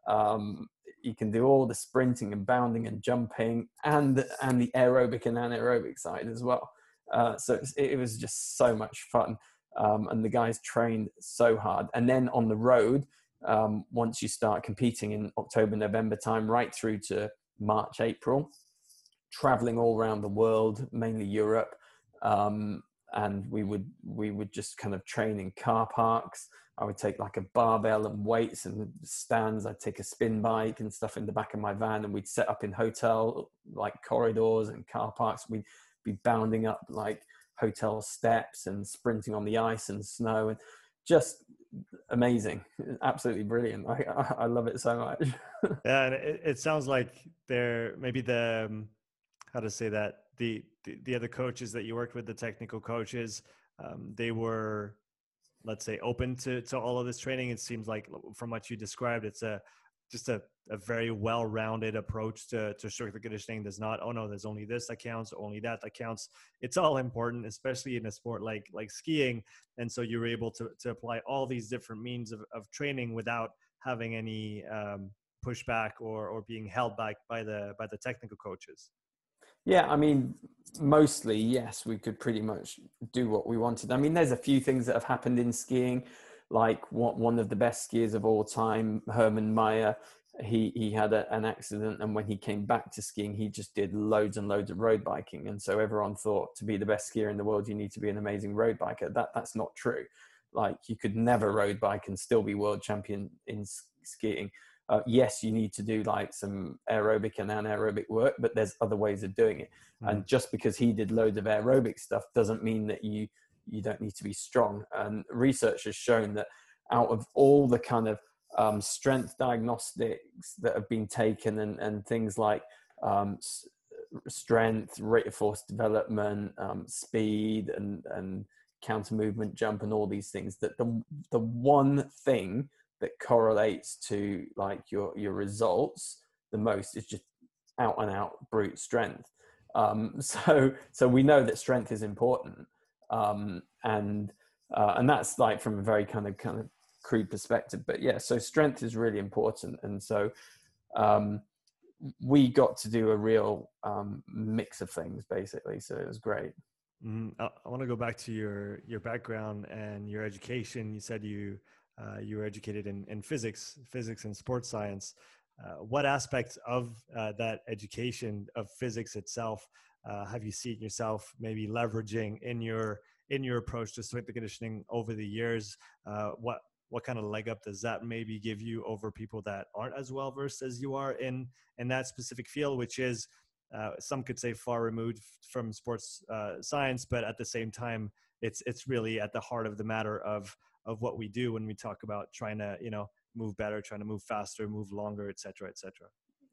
um, you can do all the sprinting and bounding and jumping and and the aerobic and anaerobic side as well. Uh, so it, was just so much fun, um, and the guys trained so hard. And then on the road, um, once you start competing in October, November time, right through to March, April, traveling all around the world, mainly Europe, um, and we would we would just kind of train in car parks. I would take like a barbell and weights and stands. I'd take a spin bike and stuff in the back of my van, and we'd set up in hotel like corridors and car parks. We'd be bounding up like hotel steps and sprinting on the ice and snow, and just amazing, absolutely brilliant. I I love it so much. yeah, and it, it sounds like they're maybe the um, how to say that the, the the other coaches that you worked with, the technical coaches, um, they were let's say open to to all of this training. It seems like from what you described it's a just a, a very well-rounded approach to, to strength conditioning. There's not oh no there's only this that counts only that that counts. It's all important especially in a sport like like skiing. And so you're able to, to apply all these different means of, of training without having any um, pushback or or being held back by the by the technical coaches yeah, I mean, mostly, yes, we could pretty much do what we wanted. I mean, there's a few things that have happened in skiing, like one of the best skiers of all time, Hermann Maier. He he had a, an accident, and when he came back to skiing, he just did loads and loads of road biking. And so everyone thought to be the best skier in the world, you need to be an amazing road biker. That that's not true. Like you could never road bike and still be world champion in skiing uh, yes, you need to do like some aerobic and anaerobic work, but there's other ways of doing it. Mm. And just because he did loads of aerobic stuff doesn't mean that you you don't need to be strong. And research has shown that out of all the kind of um, strength diagnostics that have been taken and, and things like um, strength, rate of force development, um, speed, and and counter movement jump, and all these things, that the the one thing that correlates to like your your results the most is just out and out brute strength. Um, so so we know that strength is important, um, and uh, and that's like from a very kind of kind of crude perspective. But yeah, so strength is really important, and so um, we got to do a real um, mix of things basically. So it was great. Mm, I, I want to go back to your your background and your education. You said you uh, you were educated in, in physics, physics and sports science. Uh, what aspects of uh, that education of physics itself uh, have you seen yourself maybe leveraging in your in your approach to strength and conditioning over the years? Uh, what what kind of leg up does that maybe give you over people that aren't as well versed as you are in in that specific field, which is uh, some could say far removed from sports science, but at the same time, it's it's really at the heart of the matter of of what we do when we talk about trying to you know move better, trying to move faster, move longer, etc., etc.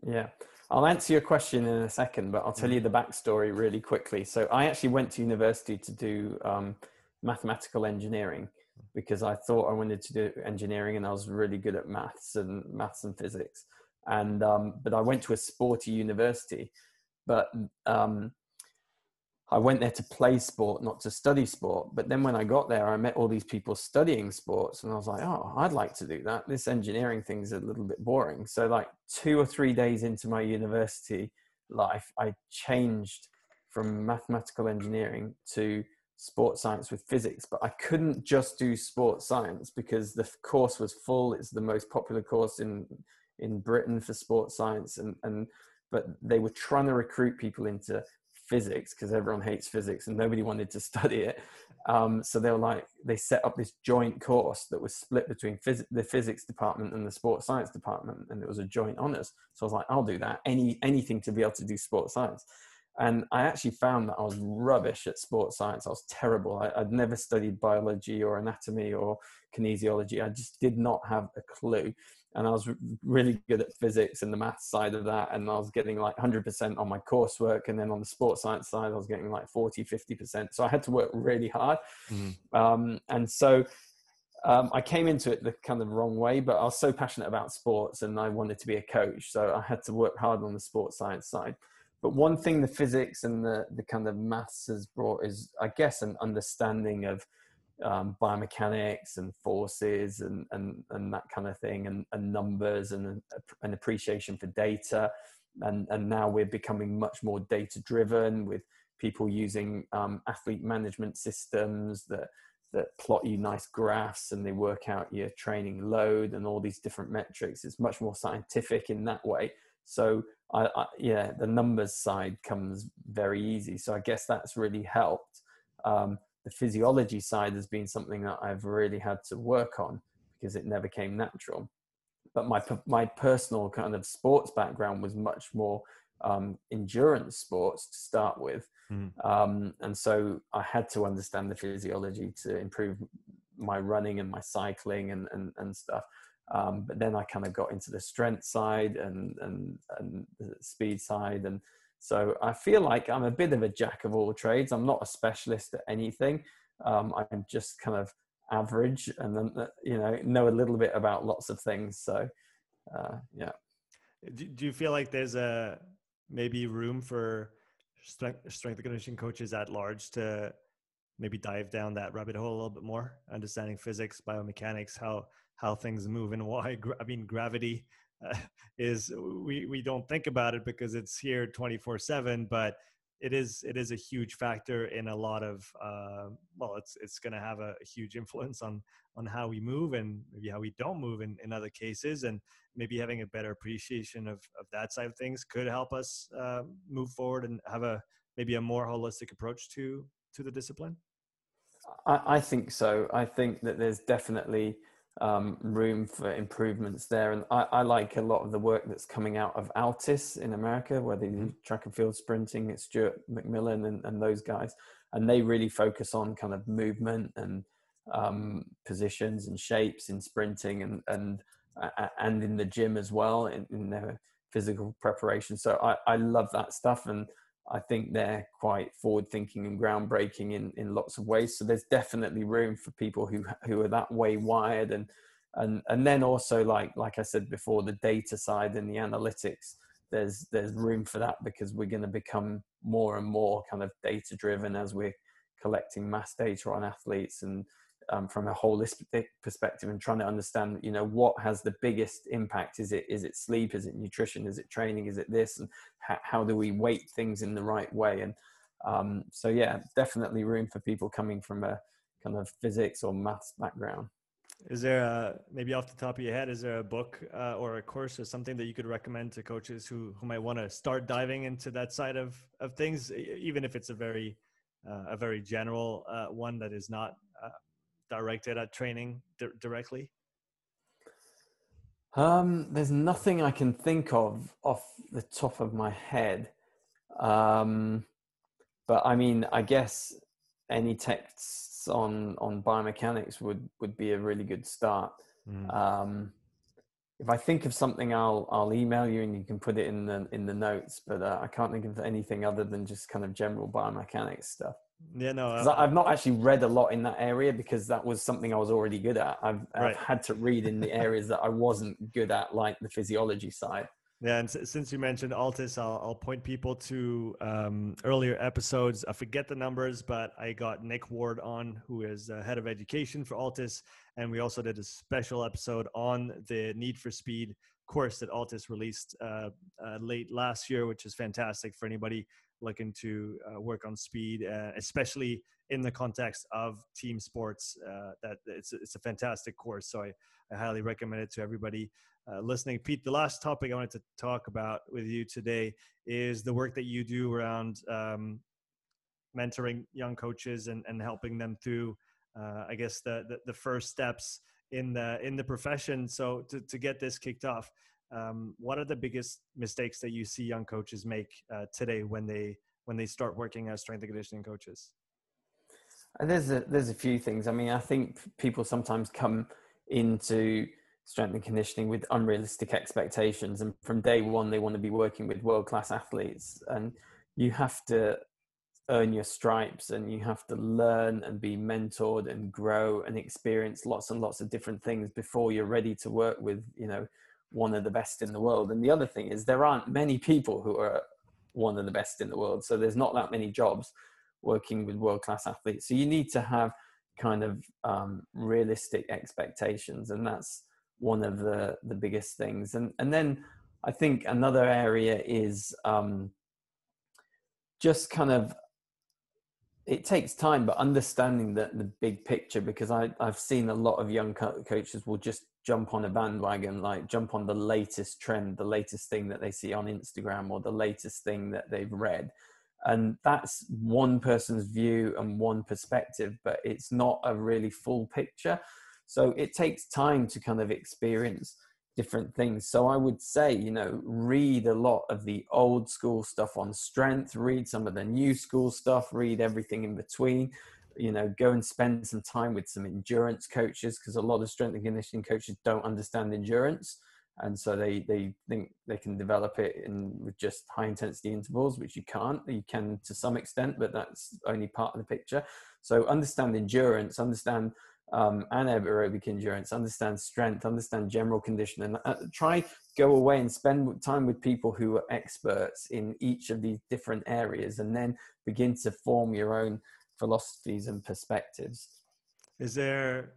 Yeah, I'll answer your question in a second, but I'll tell you the backstory really quickly. So I actually went to university to do um, mathematical engineering because I thought I wanted to do engineering and I was really good at maths and maths and physics. And um, but I went to a sporty university, but um, I went there to play sport, not to study sport. But then when I got there, I met all these people studying sports, and I was like, oh, I'd like to do that. This engineering thing's a little bit boring. So, like two or three days into my university life, I changed from mathematical engineering to sports science with physics. But I couldn't just do sports science because the course was full. It's the most popular course in in Britain for sports science, and and but they were trying to recruit people into physics because everyone hates physics and nobody wanted to study it. Um, so they were like, they set up this joint course that was split between phys- the physics department and the sports science department, and it was a joint honors. So I was like, I'll do that. Any anything to be able to do sports science. And I actually found that I was rubbish at sports science. I was terrible. I, would never studied biology or anatomy or kinesiology. I just did not have a clue and I was really good at physics and the math side of that. And I was getting like 100% on my coursework. And then on the sports science side, I was getting like 40, 50%. So I had to work really hard. Mm-hmm. Um, and so um, I came into it the kind of wrong way, but I was so passionate about sports and I wanted to be a coach. So I had to work hard on the sports science side. But one thing the physics and the, the kind of maths has brought is, I guess, an understanding of um, biomechanics and forces and, and, and that kind of thing and, and numbers and an appreciation for data. And, and now we're becoming much more data driven with people using um, athlete management systems that, that plot you nice graphs and they work out your training load and all these different metrics. It's much more scientific in that way. So I, I, yeah, the numbers side comes very easy. So I guess that's really helped. Um, the physiology side has been something that I've really had to work on because it never came natural. But my my personal kind of sports background was much more um, endurance sports to start with, mm. um, and so I had to understand the physiology to improve my running and my cycling and and, and stuff. Um, but then I kind of got into the strength side and and and the speed side and so I feel like I'm a bit of a jack of all trades. I'm not a specialist at anything. Um, I'm just kind of average and then, uh, you know, know a little bit about lots of things. So, uh, yeah. Do, do you feel like there's a maybe room for strength, strength and conditioning coaches at large to maybe dive down that rabbit hole a little bit more, understanding physics, biomechanics, how how things move and why I mean gravity uh, is we we don't think about it because it's here 24 7 but it is it is a huge factor in a lot of uh, well it's it's going to have a, huge influence on on how we move and maybe how we don't move in, in other cases. And maybe having a better appreciation of, of that side of things could help us uh, move forward and have a maybe a more holistic approach to to the discipline. I, I think so. I think that there's definitely um, room for improvements there. And I, I, like a lot of the work that's coming out of Altis in America, where they do mm-hmm. track and field sprinting. It's Stuart McMillan and, and those guys, and they really focus on kind of movement and um, positions and shapes in sprinting and and uh, and in the gym as well in, in their physical preparation. So I, I love that stuff and I think they're quite forward thinking and groundbreaking in, in lots of ways. So there's definitely room for people who who are that way wired and and and then also like like I said before, the data side and the analytics, there's there's room for that because we're going to become more and more kind of data driven as we're collecting mass data on athletes and um, from a holistic perspective and trying to understand you know what has the biggest impact? Is it is it sleep? Is it nutrition? Is it training? Is it this? And how, how do we weight things in the right way? And um, so yeah definitely room for people coming from a kind of physics or maths background. Is there a, maybe off the top of your head, is there a book uh, or a course or something that you could recommend to coaches who, who might want to start diving into that side of, of things, even if it's a very, uh, a very general uh, one that is not uh, directed at training di- directly? Um, there's nothing I can think of off the top of my head. Um, but I mean, I guess any texts on on biomechanics would would be a really good start. Mm. Um, if I think of something, I'll I'll email you and you can put it in the in the notes. But uh, I can't think of anything other than just kind of general biomechanics stuff. Yeah, no, uh, I've not actually read a lot in that area because that was something I was already good at. I've, right. I've had to read in the areas that I wasn't good at, like the physiology side. Yeah, and since you mentioned Altis, I'll, I'll point people to um, earlier episodes. I forget the numbers, but I got Nick Ward on, who is uh, head of education for Altis, and we also did a special episode on the Need for Speed course that Altis released uh, uh, late last year, which is fantastic for anybody looking to uh, work on speed, uh, especially in the context of team sports. Uh, that it's it's a fantastic course, so I, I highly recommend it to everybody uh, listening. Pete, the last topic I wanted to talk about with you today is the work that you do around um, mentoring young coaches and, and helping them through, uh, I guess, the, the, the first steps in the in the profession. So to to get this kicked off, um, what are the biggest mistakes that you see young coaches make uh, today when they when they start working as strength and conditioning coaches? Uh, there's a there's a few things. I mean, I think people sometimes come into strength and conditioning with unrealistic expectations, and from day one they want to be working with world class athletes, and you have to earn your stripes and you have to learn and be mentored and grow and experience lots and lots of different things before you're ready to work with you know one of the best in the world. And the other thing is there aren't many people who are one of the best in the world. So there's not that many jobs working with world class athletes. So you need to have kind of um, realistic expectations, and that's one of the the biggest things. And and then I think another area is um, just kind of it takes time, but understanding that the big picture, because I, I've seen a lot of young co- coaches will just jump on a bandwagon, like jump on the latest trend, the latest thing that they see on Instagram or the latest thing that they've read. And that's one person's view and one perspective, but it's not a really full picture. So it takes time to kind of experience different things. So I would say, you know, read a lot of the old school stuff on strength, read some of the new school stuff, read everything in between you know go and spend some time with some endurance coaches because a lot of strength and conditioning coaches don't understand endurance. And so they they think they can develop it in with just high intensity intervals which you can't. You can to some extent but that's only part of the picture. So understand endurance understand um, anaerobic endurance understand strength understand general condition and uh, try go away and spend time with people who are experts in each of these different areas and then begin to form your own philosophies and perspectives. Is there?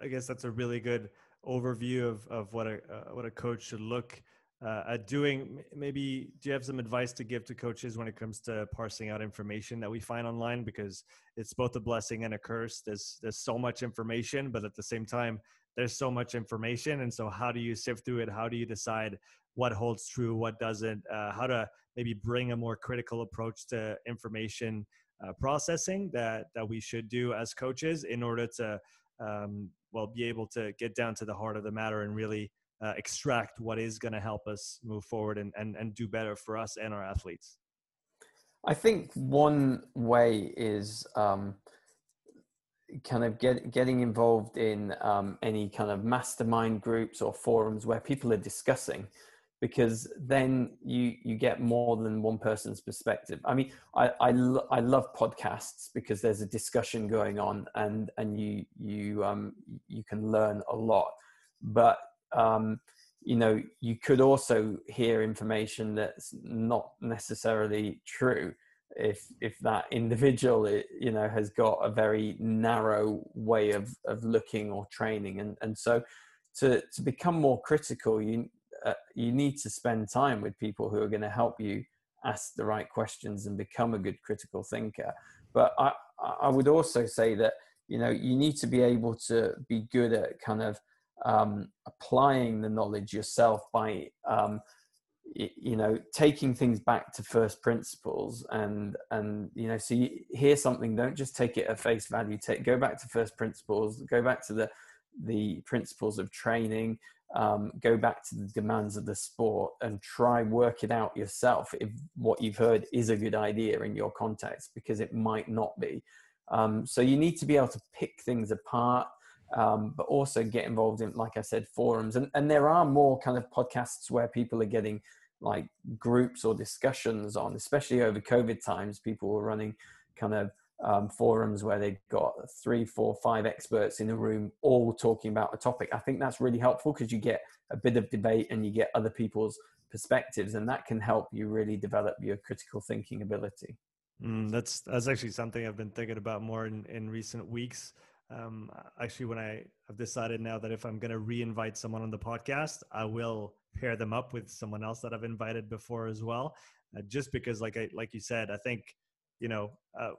I guess that's a really good overview of of what a uh, what a coach should look uh, at doing. Maybe do you have some advice to give to coaches when it comes to parsing out information that we find online? Because it's both a blessing and a curse. There's there's so much information, but at the same time, there's so much information, and so how do you sift through it? How do you decide what holds true, what doesn't? Uh, how to maybe bring a more critical approach to information uh, processing that that we should do as coaches in order to um, well be able to get down to the heart of the matter and really uh, extract what is going to help us move forward and, and and do better for us and our athletes. I think one way is um, kind of get, getting involved in um, any kind of mastermind groups or forums where people are discussing because then you you get more than one person's perspective. I mean i i, lo- I love podcasts because there's a discussion going on and and you you um you can learn a lot. But um you know you could also hear information that's not necessarily true if if that individual you know has got a very narrow way of of looking or training. And and so to to become more critical you uh, you need to spend time with people who are going to help you ask the right questions and become a good critical thinker. But I, I would also say that you know you need to be able to be good at kind of um, applying the knowledge yourself by um, you know taking things back to first principles and and you know so you hear something don't just take it at face value take go back to first principles go back to the the principles of training um, go back to the demands of the sport and try work it out yourself if what you've heard is a good idea in your context because it might not be. Um, so you need to be able to pick things apart um, but also get involved in like i said forums. And, and there are more kind of podcasts where people are getting like groups or discussions on especially over covid times people were running kind of um, forums where they've got three, four, five experts in a room all talking about a topic. I think that's really helpful because you get a bit of debate and you get other people's perspectives, and that can help you really develop your critical thinking ability. Mm, that's that's actually something I've been thinking about more in, in recent weeks. Um, actually, when I have decided now that if I'm going to re-invite someone on the podcast, I will pair them up with someone else that I've invited before as well. Uh, just because, like I like you said, I think you know, uh,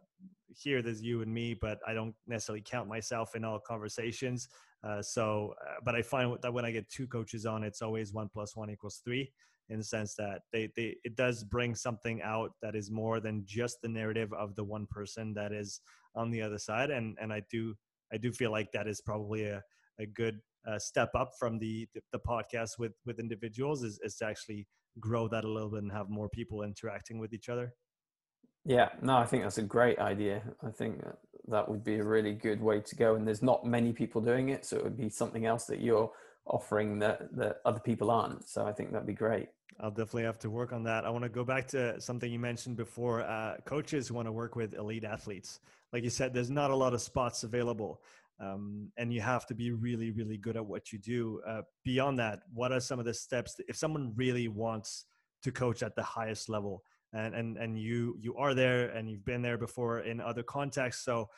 here there's you and me, but I don't necessarily count myself in all conversations. Uh, so, uh, but I find that when I get two coaches on, it's always one plus one equals three in the sense that they, they it does bring something out that is more than just the narrative of the one person that is on the other side. And, and I do, I do feel like that is probably a, a good uh, step up from the, the, podcast with, with individuals is, is to actually grow that a little bit and have more people interacting with each other. Yeah, no, I think that's a great idea. I think that would be a really good way to go. And there's not many people doing it, so it would be something else that you're offering that that other people aren't. So I think that'd be great. I'll definitely have to work on that. I want to go back to something you mentioned before. Uh, coaches want to work with elite athletes. Like you said, there's not a lot of spots available. Um, and you have to be really, really good at what you do. Uh, beyond that, what are some of the steps if someone really wants to coach at the highest level? And and and you you are there and you've been there before in other contexts. So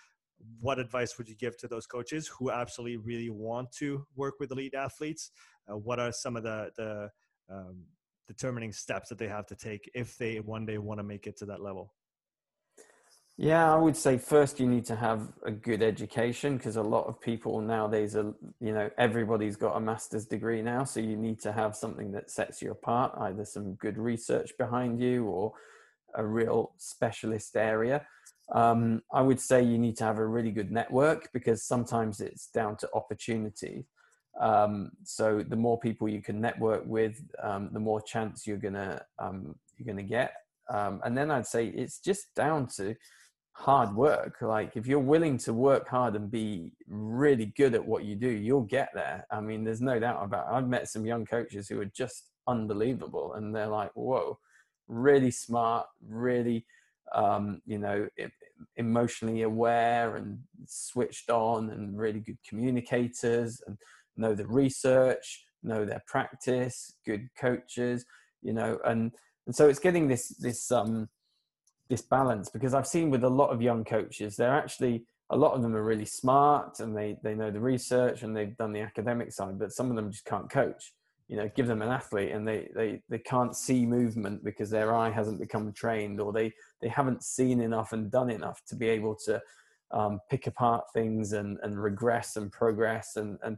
what advice would you give to those coaches who absolutely really want to work with elite athletes? Uh, what are some of the the um, determining steps that they have to take if they one day want to make it to that level yeah, I would say first you need to have a good education because a lot of people nowadays are, you know, everybody's got a master's degree now. So you need to have something that sets you apart, either some good research behind you or a real specialist area. Um, I would say you need to have a really good network because sometimes it's down to opportunity. Um, so the more people you can network with, um, the more chance you're gonna um, you're gonna get. Um, and then I'd say it's just down to hard work. Like if you're willing to work hard and be really good at what you do, you'll get there. I mean, there's no doubt about it. I've met some young coaches who are just unbelievable and they're like, whoa, really smart, really, um, you know, emotionally aware and switched on and really good communicators and know the research, know their practice, good coaches, you know, and, and so it's getting this, this, um, this balance because I've seen with a lot of young coaches, they're actually a lot of them are really smart and they they know the research and they've done the academic side, but some of them just can't coach. You know, give them an athlete and they they they can't see movement because their eye hasn't become trained or they they haven't seen enough and done enough to be able to um, pick apart things and and regress and progress and and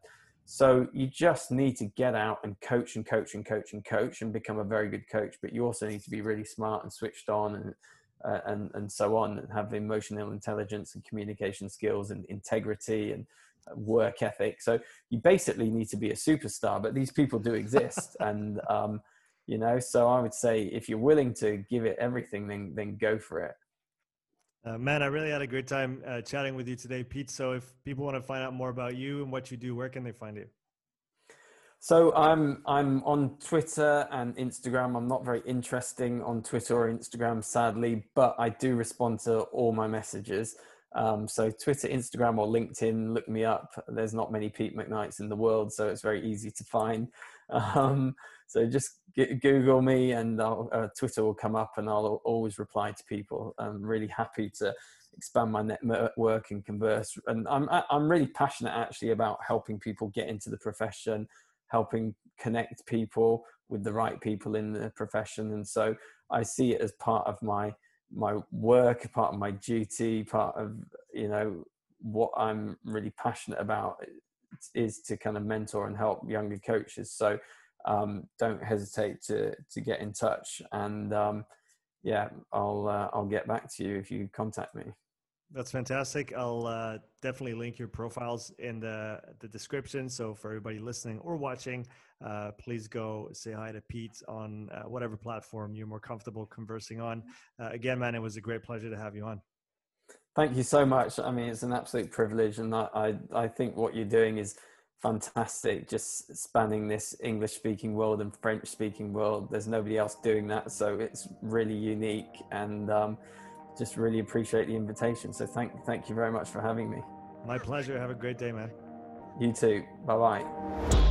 so you just need to get out and coach and coach and coach and coach and become a very good coach. But you also need to be really smart and switched on and uh, and and so on, and have emotional intelligence and communication skills and integrity and uh, work ethic. So you basically need to be a superstar, but these people do exist, and um, you know. So I would say if you're willing to give it everything, then then go for it. Uh, man, I really had a great time uh, chatting with you today, Pete. So if people want to find out more about you and what you do, where can they find you? So I'm I'm on Twitter and Instagram. I'm not very interesting on Twitter or Instagram, sadly, but I do respond to all my messages. Um, so Twitter, Instagram, or LinkedIn, look me up. There's not many Pete McKnights in the world, so it's very easy to find. Um, so just Google me, and uh, Twitter will come up, and I'll always reply to people. I'm really happy to expand my network and converse. And I'm I'm really passionate actually about helping people get into the profession helping connect people with the right people in the profession and so i see it as part of my my work part of my duty part of you know what I'm really passionate about is to kind of mentor and help younger coaches. So um, don't hesitate to to get in touch, and um, yeah, I'll uh, I'll get back to you if you contact me. That's fantastic. I'll uh, definitely link your profiles in the the description. So for everybody listening or watching, uh, please go say hi to Pete on uh, whatever platform you're more comfortable conversing on. Uh, again, man, it was a great pleasure to have you on. Thank you so much. I mean, it's an absolute privilege, and I, I, think what you're doing is fantastic. Just spanning this English-speaking world and French-speaking world. There's nobody else doing that, so it's really unique, and um, just really appreciate the invitation. So thank, thank you very much for having me. My pleasure. Have a great day, man. You too. Bye bye.